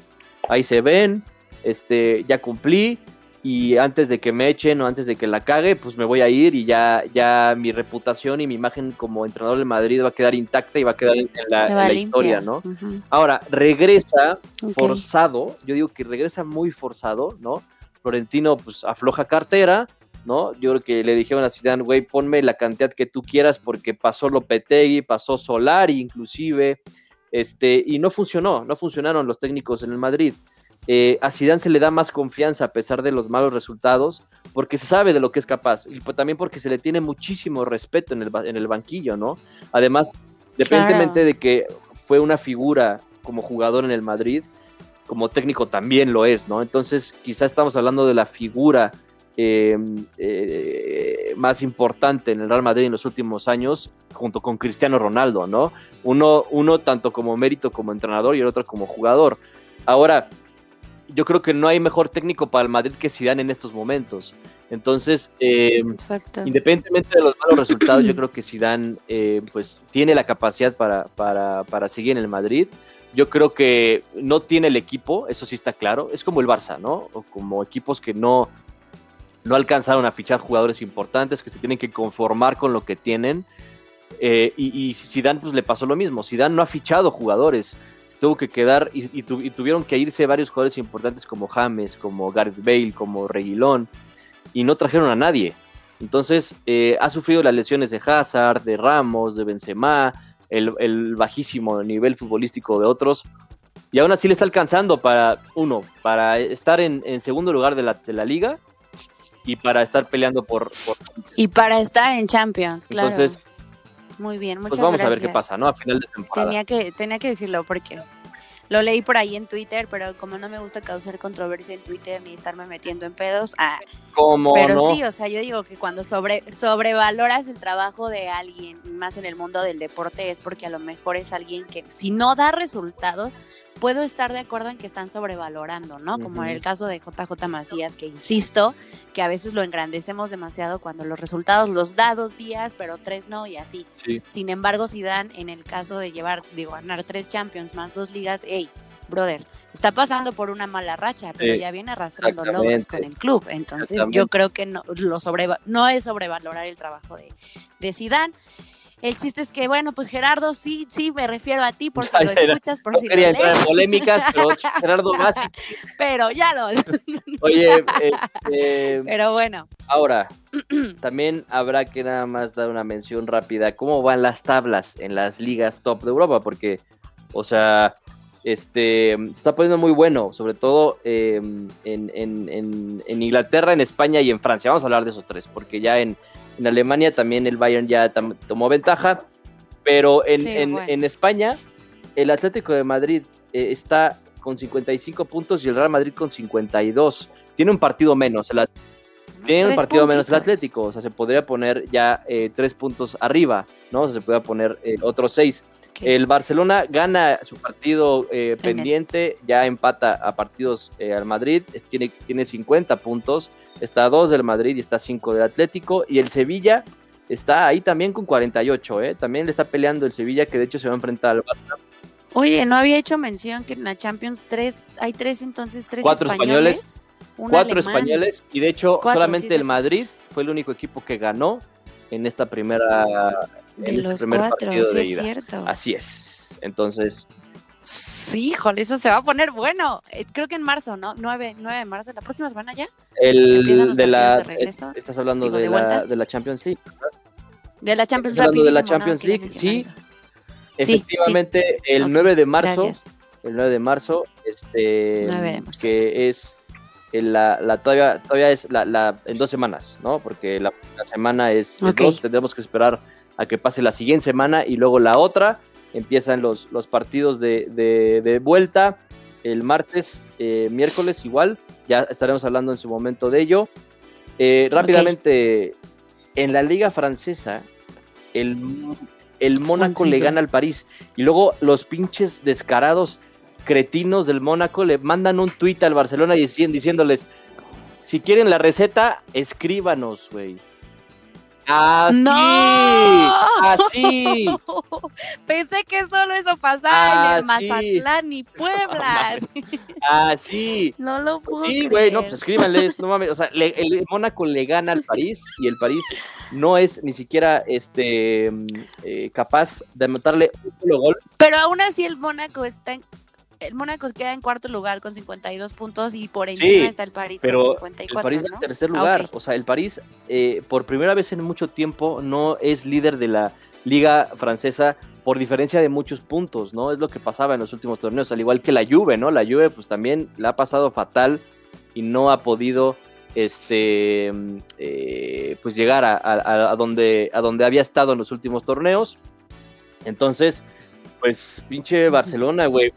Ahí se ven, este, ya cumplí, y antes de que me echen o antes de que la cague, pues me voy a ir y ya, ya mi reputación y mi imagen como entrenador del Madrid va a quedar intacta y va a quedar en la, historia, ¿no? Ahora, regresa forzado, yo digo que regresa muy forzado, ¿no? Florentino pues afloja cartera, ¿no? Yo creo que le dijeron a Zidane, güey, ponme la cantidad que tú quieras porque pasó Lopetegui, pasó Solari inclusive, este, y no funcionó, no funcionaron los técnicos en el Madrid. Eh, a Zidane se le da más confianza a pesar de los malos resultados, porque se sabe de lo que es capaz, y también porque se le tiene muchísimo respeto en el, en el banquillo, ¿no? Además, independientemente de que fue una figura como jugador en el Madrid, como técnico también lo es, ¿no? Entonces, quizá estamos hablando de la figura eh, eh, más importante en el Real Madrid en los últimos años, junto con Cristiano Ronaldo, ¿no? Uno, uno tanto como mérito como entrenador y el otro como jugador. Ahora, yo creo que no hay mejor técnico para el Madrid que Zidane en estos momentos. Entonces, eh, independientemente de los malos resultados, yo <clears throat> creo que Zidane eh, pues tiene la capacidad para, para, seguir en el Madrid. Yo creo que no tiene el equipo, eso sí está claro. Es como el Barça, ¿no? O como equipos que no, no alcanzaron a fichar jugadores importantes, que se tienen que conformar con lo que tienen. Eh, y, y Zidane pues le pasó lo mismo. Zidane no ha fichado jugadores tuvo que quedar y, tuvieron que irse varios jugadores importantes como James, como Gareth Bale, como Reguilón, y no trajeron a nadie. Entonces, eh, ha sufrido las lesiones de Hazard, de Ramos, de Benzema, el, bajísimo nivel futbolístico de otros, y aún así le está alcanzando para, uno, para estar en, segundo lugar de la, de la, liga y para estar peleando por, Y para estar en Champions, claro. Entonces, muy bien, muchas pues vamos a ver qué pasa, ¿no? A final de temporada. Tenía que, tenía que decirlo porque Lo leí por ahí en Twitter, pero como no me gusta causar controversia en Twitter ni estarme metiendo en pedos, ah, ¿Cómo pero no? sí, o sea, yo digo que cuando sobre, sobrevaloras el trabajo de alguien, más en el mundo del deporte, es porque a lo mejor es alguien que si no da resultados, puedo estar de acuerdo en que están sobrevalorando, ¿no? Como en el caso de JJ Macías, que insisto, que a veces lo engrandecemos demasiado cuando los resultados los da dos días, pero tres no, y así. Sí. Sin embargo, si dan en el caso de llevar, de ganar tres Champions más dos ligas, hey, brother, está pasando por una mala racha, pero Sí, ya viene arrastrando logros con el club. Entonces, yo creo que no, lo sobreva- no es sobrevalorar el trabajo de, de Zidane. El chiste es que, bueno, pues Gerardo, sí, sí, me refiero a ti por si <laughs> Ay, lo escuchas, por No si lo quería entrar en polémicas, <laughs> pero Gerardo Masi. <laughs> pero ya lo. Oye, este, Pero bueno, ahora, <clears throat> también habrá que nada más dar una mención rápida. ¿Cómo van las tablas en las ligas top de Europa? Porque, o sea, este, se está poniendo muy bueno, sobre todo eh, en, en- en- en Inglaterra, en España y en Francia. Vamos a hablar de esos tres, porque ya en, en Alemania también el Bayern ya tomó ventaja, pero en, Sí, en- bueno. en España el Atlético de Madrid eh, está con 55 puntos y el Real Madrid con 52. Tiene un partido menos. El tiene un partido menos el. Atlético, o sea, se podría poner ya eh, tres puntos arriba, ¿no? O sea, se podría poner eh, otros seis. El Barcelona gana su partido pendiente, ya empata a partidos al Madrid, es- tiene, tiene 50 puntos, está a 2 del Madrid y está a 5 del Atlético, y el Sevilla está ahí también con 48, ¿eh? También le está peleando el Sevilla, que de hecho se va a enfrentar al Barça. Oye, no había hecho mención que en la Champions tres, hay tres entonces, tres Cuatro españoles. cuatro alemán. españoles, y de hecho Cuatro, solamente sí, el. Madrid fue el único equipo que ganó en esta primera De en este los primer cuatro, partido sí de es cierto. Así es. Entonces, Sí, híjole, eso se va a poner bueno. Eh, creo que en marzo, ¿no? 9, 9 de marzo, la próxima semana ya. El de la partidos de regreso, eh, estás hablando digo, de, de la, de la Champions League. De la Champions hablando de la Champions League, sí. eso. Sí, Efectivamente, el Ok, 9 de marzo, Gracias. el 9 de marzo, este 9 de marzo. que es en la, la todavía todavía es la, la- en dos semanas, ¿no? Porque la, la semana es, es Ok. dos, tendremos que esperar a que pase la siguiente semana y luego la otra. Empiezan los, los partidos de, de- de vuelta el martes, eh, miércoles igual, ya estaremos hablando en su momento de ello. Eh, rápidamente, en la liga francesa, el, el Mónaco le gana al París y luego los pinches descarados cretinos del Mónaco le mandan un tuit al Barcelona y siguen diciéndoles, si quieren la receta, escríbanos, güey. Así, ¡No! así. <laughs> Pensé que solo eso pasaba en el Ah, sí. Mazatlán y <laughs> Puebla. Así. <laughs> no lo puedo Sí, güey, no, pues escríbanles, no mames, o sea, le- el Mónaco le gana al París y el París no es ni siquiera este eh, capaz de anotarle un solo gol. Pero aún así el Mónaco está en, el Mónaco queda en cuarto lugar con 52 puntos y por encima Sí, está el París Pero con el 54, París va ¿no? en tercer Ah, lugar, o sea, el París eh, por primera vez en mucho tiempo no es líder de la liga francesa por diferencia de muchos puntos, ¿no? Es lo que pasaba en los últimos torneos, al igual que la Juve, ¿no? La Juve pues también la ha pasado fatal y no ha podido este eh, pues llegar a, a- a donde a donde había estado en los últimos torneos. Entonces, pues pinche Barcelona, güey.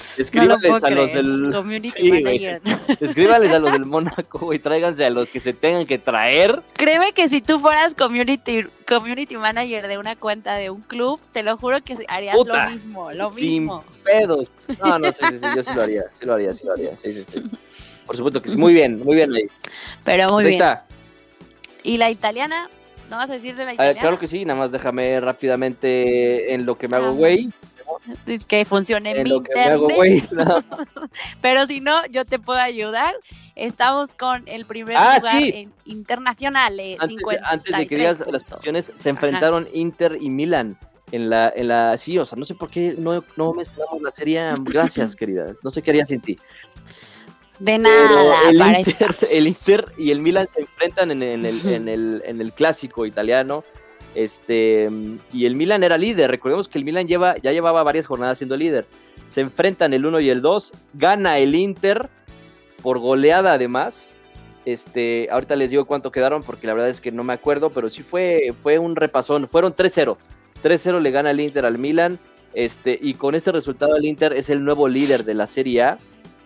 No lo Escríbanles puedo a los del Community Sí, güey, a los del Mónaco, güey, tráiganse a los que se tengan que traer. Créeme que si tú fueras community, community manager de una cuenta de un club, te lo juro que harías Puta, lo mismo, lo sin mismo. pedos. No, no, sí, sí, sí, yo sí lo haría, sí lo haría, sí lo haría, sí, sí, sí. Por supuesto que sí, muy bien, muy bien ahí. Pero muy Ahí bien. está. ¿Y la italiana? ¿No vas a decir de la A ver, italiana? claro que sí, nada más déjame rápidamente en lo que me hago güey, que funcione en mi lo que me internet. hago güey. <laughs> No. Pero si no, yo te puedo ayudar. Estamos con el primer Ah, lugar sí. en internacionales. Antes, de- 53 antes de que digas las posiciones, se Ajá. enfrentaron Inter y Milan. En la, en la, sí, o sea, no sé por qué no, no mezclamos la serie. <laughs> Gracias, querida. No sé qué haría sin ti. De nada, el, para Inter, estamos. el Inter y el Milan se enfrentan en, en el, en, el, en el clásico italiano. Este, y el Milan era líder. Recordemos que el Milan lleva, ya llevaba varias jornadas siendo líder. Se enfrentan el 1 y el 2. Gana el Inter por goleada además. Este, ahorita les digo cuánto quedaron porque la verdad es que no me acuerdo, pero sí fue, fue un repasón. Fueron 3-0. 3-0 le gana el Inter al Milan. Este, y con este resultado el Inter es el nuevo líder de la Serie A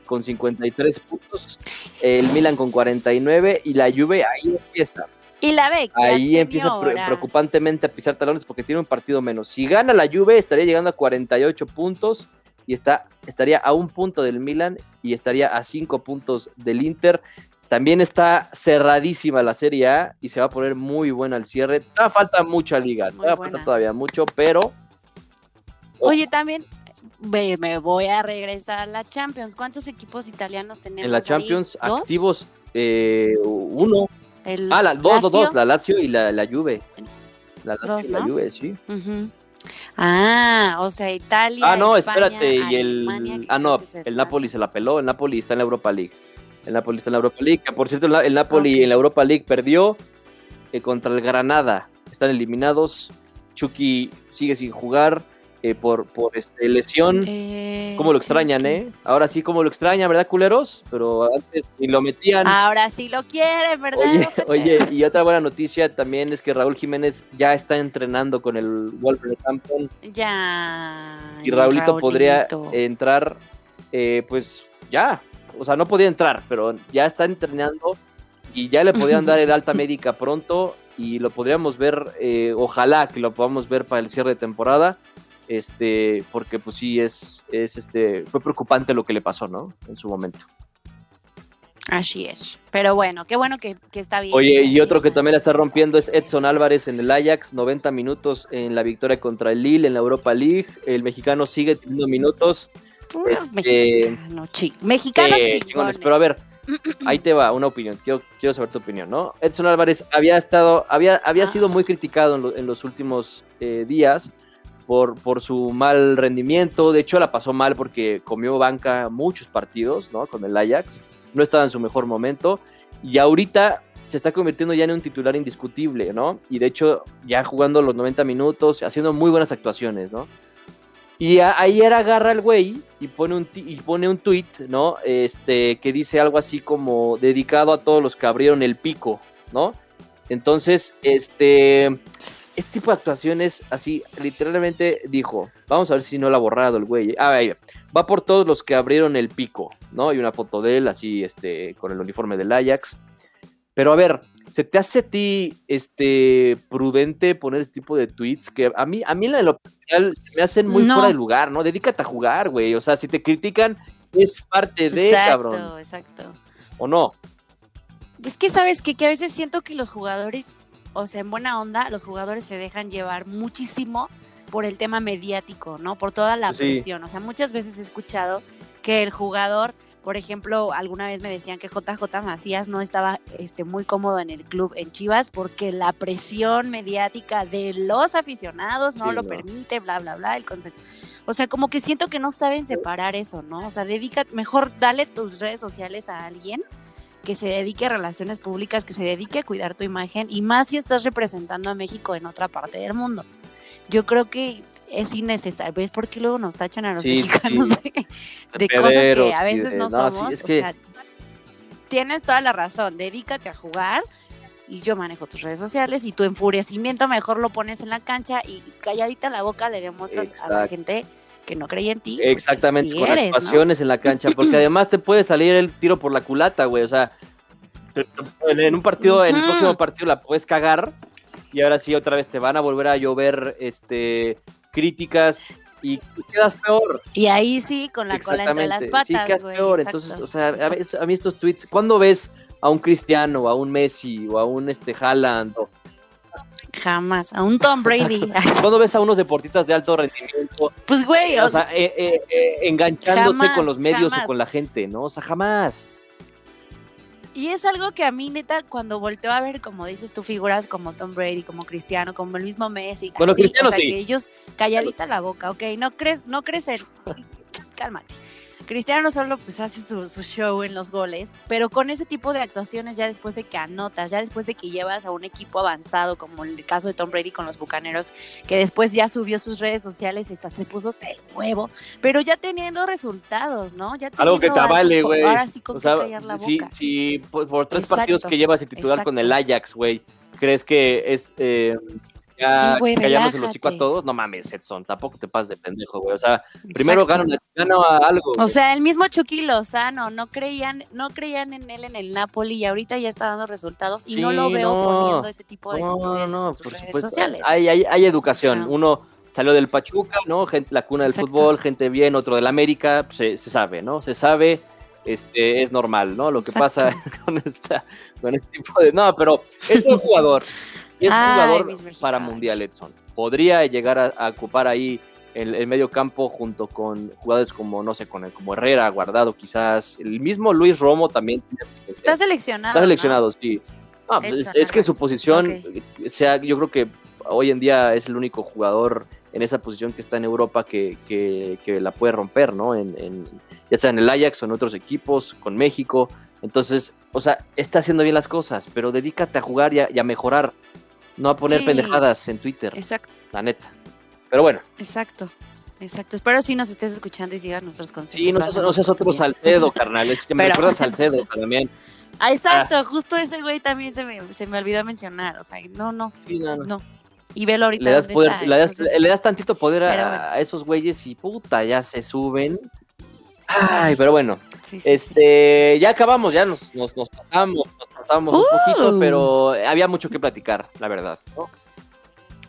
con 53 puntos, el Milan con 49 y la Juve ahí empieza. Y la ve. Ahí empieza pre- preocupantemente a pisar talones porque tiene un partido menos. Si gana la Juve estaría llegando a 48 puntos y está, estaría a un punto del Milan y estaría a 5 puntos del Inter. También está cerradísima la Serie A y se va a poner muy buena al cierre. Todavía falta mucha liga, todavía falta todavía mucho, pero Oye, también me voy a regresar a la Champions. ¿Cuántos equipos italianos tenemos? en la? Champions activos eh, uno. El Ah, la, dos, dos, Lazio. dos, la Lazio y la, la Juve. La Lazio Dos, y la ¿no? Juve, sí. Ah, o sea, Italia. Ah, no, España, espérate, y el... Ah, no, el Napoli se la peló, el Napoli está en la Europa League. El Napoli está en la Europa League, que por cierto, el Na- el Napoli en la Europa League perdió eh, contra el Granada. Están eliminados. Chucky sigue sin jugar eh, por, por este, lesión. Eh, ¿Cómo lo extrañan, eh? Ahora sí, ¿cómo lo extrañan, verdad, culeros? Pero antes ni lo metían. Ahora sí lo quiere, ¿verdad? <laughs> Oye, y otra buena noticia también es que Raúl Jiménez ya está entrenando con el Wolverhampton Ya. y mi Raulito podría entrar, eh, pues ya, o sea, no podía entrar, pero ya está entrenando y ya le podían dar el alta <laughs> médica pronto y lo podríamos ver, eh, ojalá que lo podamos ver para el cierre de temporada, este, porque pues sí es, es este, fue preocupante lo que le pasó, ¿no? En su momento. Así es. Pero bueno, qué bueno que, que está bien. Oye, y otro que también la está rompiendo es Edson Álvarez en el Ajax, 90 minutos en la victoria contra el Lille en la Europa League. El mexicano sigue teniendo minutos. Este, mexicanos, chi- mexicanos Eh, chingones. chingones. Pero a ver, <clears throat> ahí te va una opinión. Quiero, quiero saber tu opinión, ¿no? Edson Álvarez había estado, había, había Ah. sido muy criticado en, lo- en los últimos eh, días por, por su mal rendimiento. De hecho, la pasó mal porque comió banca muchos partidos, ¿no? Con el Ajax. No estaba en su mejor momento. Y ahorita se está convirtiendo ya en un titular indiscutible, ¿no? Y de hecho, ya jugando los 90 minutos, haciendo muy buenas actuaciones, ¿no? Y ayer agarra el güey y pone un y pone un tweet, ¿no? Este que dice algo así como dedicado a todos los que abrieron el pico, ¿no? Entonces, este este tipo de actuaciones así literalmente dijo, vamos a ver si no lo ha borrado el güey. Ah, ahí va. por todos los que abrieron el pico, ¿no? Y una foto de él así este con el uniforme del Ajax. Pero a ver, ¿se te hace a ti este prudente poner este tipo de tweets que a mí a mí en lo personal me hacen muy No. fuera de lugar, ¿no? Dedícate a jugar, güey. O sea, si te critican es parte de, exacto, cabrón, exacto. o no. Es que sabes que, que a veces siento que los jugadores, o sea, en buena onda, los jugadores se dejan llevar muchísimo por el tema mediático, ¿no? Por toda la Sí. presión. O sea, muchas veces he escuchado que el jugador, por ejemplo, alguna vez me decían que JJ Macías no estaba este, muy cómodo en el club en Chivas porque la presión mediática de los aficionados no Sí, lo no. permite, bla, bla, bla, el concepto. O sea, como que siento que no saben separar eso, ¿no? O sea, dedica, mejor dale tus redes sociales a alguien que se dedique a relaciones públicas, que se dedique a cuidar tu imagen y más si estás representando a México en otra parte del mundo. Yo creo que es innecesario. ¿Ves por qué luego nos tachan a los Sí, mexicanos sí. de, de cosas que a veces de- no no, sí, somos? O sea, tienes toda la razón. Dedícate a jugar y yo manejo tus redes sociales y tu enfurecimiento mejor lo pones en la cancha y calladita la boca le demuestras a la gente que no creía en ti. pues, Exactamente, sí con eres, ¿no? actuaciones en la cancha, porque además te puede salir el tiro por la culata, güey, o sea, te- te- en- un partido, en el próximo partido la puedes cagar y ahora sí otra vez te van a volver a llover este críticas y quedas peor. Y ahí sí, con la cola entre las Exactamente, sí, patas, quedas güey. peor. exacto, Entonces, o sea, a, mí estos tweets, ¿cuándo ves a un Cristiano, a un Messi, o a un este Haaland, o Jamás. A un Tom Brady. cuándo ves a unos deportistas de alto rendimiento pues, güey, o o sea, sea, eh, eh, eh, enganchándose Jamás, con los medios jamás. o con la gente, ¿no? O sea, jamás. y es algo que a mí, neta, cuando volteo a ver, como dices tú, figuras como Tom Brady, como Cristiano, como el mismo Messi. Bueno, así, Cristiano o sea, sí. que ellos, calladita la boca, ok, no crees, no crees en... <laughs> Cálmate. Cristiano solo pues hace su, su show en los goles, pero con ese tipo de actuaciones ya después de que anotas, ya después de que llevas a un equipo avanzado, como el caso de Tom Brady con los Bucaneros, que después ya subió sus redes sociales y hasta se puso hasta el huevo, pero ya teniendo resultados, ¿no? Ya Algo que te avale, güey. Ahora sí con O sea, callar la boca. si por, por tres Exacto, partidos que llevas de titular con el. Ajax, güey, crees que es, eh, ya Sí, güey, el hocico a todos. No mames, Edson, tampoco te pases de pendejo, güey. O sea, primero gana, gana algo. O sea, el mismo Chucky Lozano, no creían, no creían en él en el Napoli y ahorita ya está dando resultados y no lo veo no. poniendo ese tipo de No, no, en sus por redes supuesto. sociales. Hay, hay, hay educación. Uno salió del Pachuca, ¿no? Gente, la cuna del Exacto. fútbol, gente bien, otro del América, pues, se, se sabe, ¿no? Se sabe, este, es normal, ¿no? Lo que Exacto. pasa <laughs> con esta, con este tipo de. No, pero es un jugador. <laughs> Y es Ay, jugador para Mundial Edson. Podría llegar a, a ocupar ahí el, el medio campo junto con jugadores como, no sé, con el, como Herrera, Guardado, quizás. El mismo Luis Romo también. Está seleccionado. Está seleccionado, sí. No, pues, es, Edson es que su posición, sea, yo creo que hoy en día es el único jugador en esa posición que está en Europa que, que- que la puede romper, ¿no? En, en- ya sea en el Ajax o en otros equipos, con México. Entonces, o sea, está haciendo bien las cosas, pero dedícate a jugar y a, y a mejorar, no a poner Sí. pendejadas en Twitter, Exacto, la neta. Pero bueno, exacto. Exacto. Espero si nos estés escuchando y sigas nuestros consejos. sí, no seas, no seas otro Salcedo Salcedo, <laughs> carnal. Es que me Pero- recuerda a Salcedo también. Ah, exacto, justo ese güey también se me, se me olvidó mencionar. O sea, no, no, Sí, no, no. no. Y velo ahorita. le das, poder, está, le, das, entonces- le das tantito poder a, Pero bueno. a esos güeyes y puta, ya se suben. Ay, pero bueno, sí, sí, sí. este, ya acabamos, ya nos, nos, nos pasamos, nos pasamos un poquito, Uh. pero había mucho que platicar, la verdad. ¿no?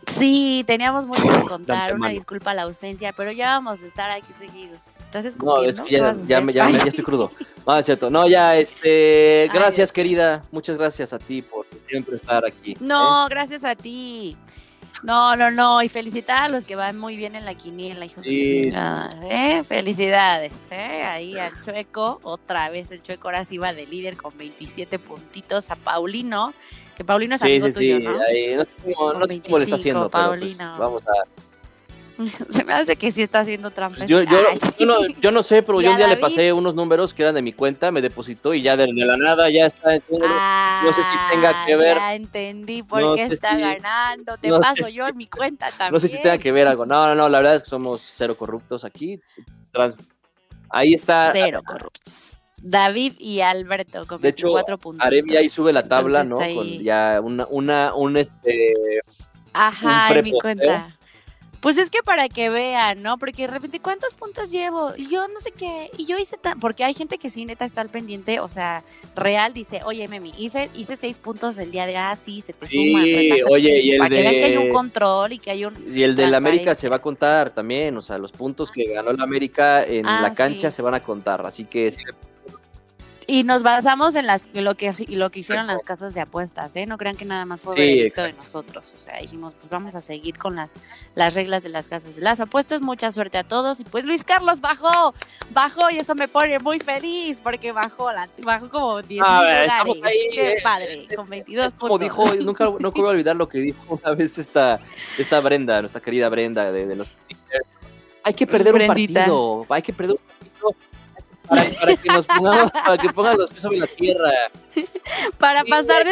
Sí, teníamos mucho que contar. Una disculpa la ausencia, pero ya vamos a estar aquí seguidos. ¿Estás No, escupiendo? es que ¿Qué ya, estoy crudo. No, no, ya, este, gracias querida, muchas gracias a ti por siempre estar aquí. ¿eh? No, gracias a ti. No, no, no. Y felicitar a los que van muy bien en la quiniela, hijos Sí. ¿eh? Felicidades, ¿eh? Ahí al Chueco, otra vez el Chueco ahora sí va de líder con 27 puntitos a Paulino, que Paulino es Sí, amigo sí, tuyo, ¿no? ahí, no sé cómo, Con no sé cómo le está 25, haciendo, pero pues, Paulino. vamos a, <laughs> Se me hace que sí está haciendo trampas. Yo, yo, yo no, yo no sé, pero <laughs> yo un día le pasé unos números que eran de mi cuenta, me depositó y ya de, de la nada ya está en su- no sé si tenga que Ah, ver- Ya entendí por no qué está si- ganando. Te no paso si- yo en mi cuenta también. <laughs> no sé si tenga que ver algo. No, no, no, la verdad es que somos cero corruptos aquí. Trans- ahí está. Cero corruptos. David y Alberto con De hecho, 24 puntos. Arevia ahí sube la tabla, ¿no? Con ya una, una, un este. Ajá, un en mi cuenta. Pues es que para que vean, ¿no? Porque de repente, ¿cuántos puntos llevo? Y yo no sé qué. Y yo hice tan. Porque hay gente que sí, neta, está al pendiente. O sea, real dice, oye, Memi, hice, hice seis puntos el día de. Ah, sí, se te Sí, suman. relájate". oye, y el Para que vean que hay un control y que hay un. Y el del América se va a contar también. O sea, los puntos que ganó el América en Ah, la cancha sí. se van a contar. Así que sí, Y nos basamos en las en lo que lo que hicieron las casas de apuestas, ¿eh? No crean que nada más fue Sí, veredicto de nosotros. O sea, dijimos, pues vamos a seguir con las, las reglas de las casas de las apuestas. Mucha suerte a todos. Y pues Luis Carlos bajó, bajó y eso me pone muy feliz porque bajó, la, bajó como 10 A mil ver, dólares. ahí, Qué eh, padre, con 22 como puntos. dijo, nunca no voy a olvidar lo que dijo una vez esta, esta Brenda, nuestra querida Brenda de, de los Hay que perder Brendita. un partido, hay que perder un partido para, para que nos pongamos, para que pongan los pies sobre la tierra. Para Sí, pasar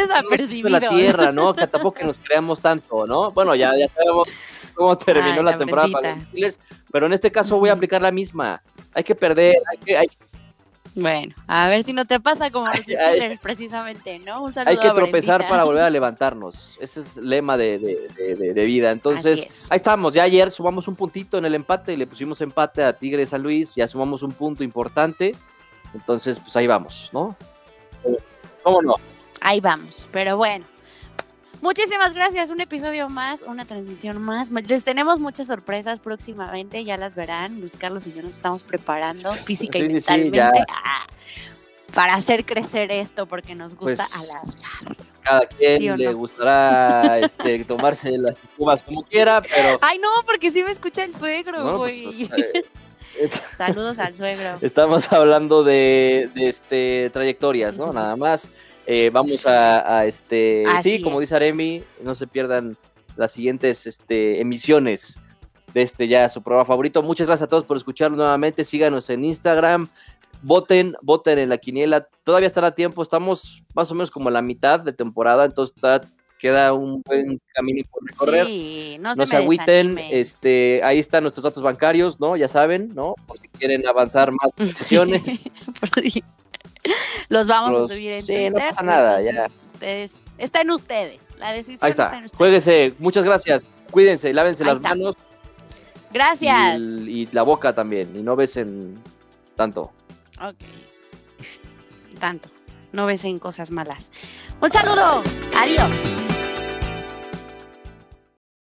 sobre la tierra, ¿no? Que tampoco que nos creamos tanto, ¿no? Bueno, ya, ya sabemos cómo terminó Ay, la, la temporada para los. Steelers, pero en este caso voy a aplicar la misma. Hay que perder, hay que, hay, Bueno, a ver si no te pasa como los. Steelers, precisamente, ¿no? Un saludo hay que a tropezar para volver a <laughs> levantarnos. Ese es el lema de, de- de- de- de vida. Entonces, ahí estamos. Ya ayer sumamos un puntito en el empate y le pusimos empate a Tigres San Luis. Ya sumamos un punto importante. Entonces, pues ahí vamos, ¿no? ¿Cómo no? Ahí vamos, pero bueno. Muchísimas gracias, un episodio más, una transmisión más. Les tenemos muchas sorpresas próximamente, ya las verán. Luis Carlos y yo nos estamos preparando física Sí, y sí, mentalmente ah, para hacer crecer esto, porque nos gusta Pues, hablar. Cada quien ¿Sí o le gustará este, <laughs> tomarse las cubas como quiera, pero. Ay, no, porque sí me escucha el suegro, pues, güey. eh, <laughs> Saludos al suegro. Estamos hablando de, de, este trayectorias, ¿no? Nada más. Eh, vamos a, a, este Así sí, como dice Aremi, no se pierdan las siguientes este, emisiones de este ya su programa favorito. Muchas gracias a todos por escucharnos nuevamente. Síganos en Instagram. Voten, voten en la quiniela. Todavía estará a tiempo. Estamos más o menos como a la mitad de temporada, entonces queda un buen camino por recorrer Sí, no, no se agüiten, desanime. este, ahí están nuestros datos bancarios, ¿no? Ya saben, ¿no? Por si quieren avanzar más <laughs> sesiones. <laughs> <laughs> <laughs> Los vamos Los- a subir en sí, Twitter. no pasa nada, ya. Ustedes, está en ustedes. La decisión Ahí está, está. en ustedes. Juéguese. Muchas gracias. Cuídense, lávense Ahí las está. manos Gracias. y, y la boca también. Y no besen tanto. Ok. Tanto. No ves en cosas malas. Un saludo. Adiós.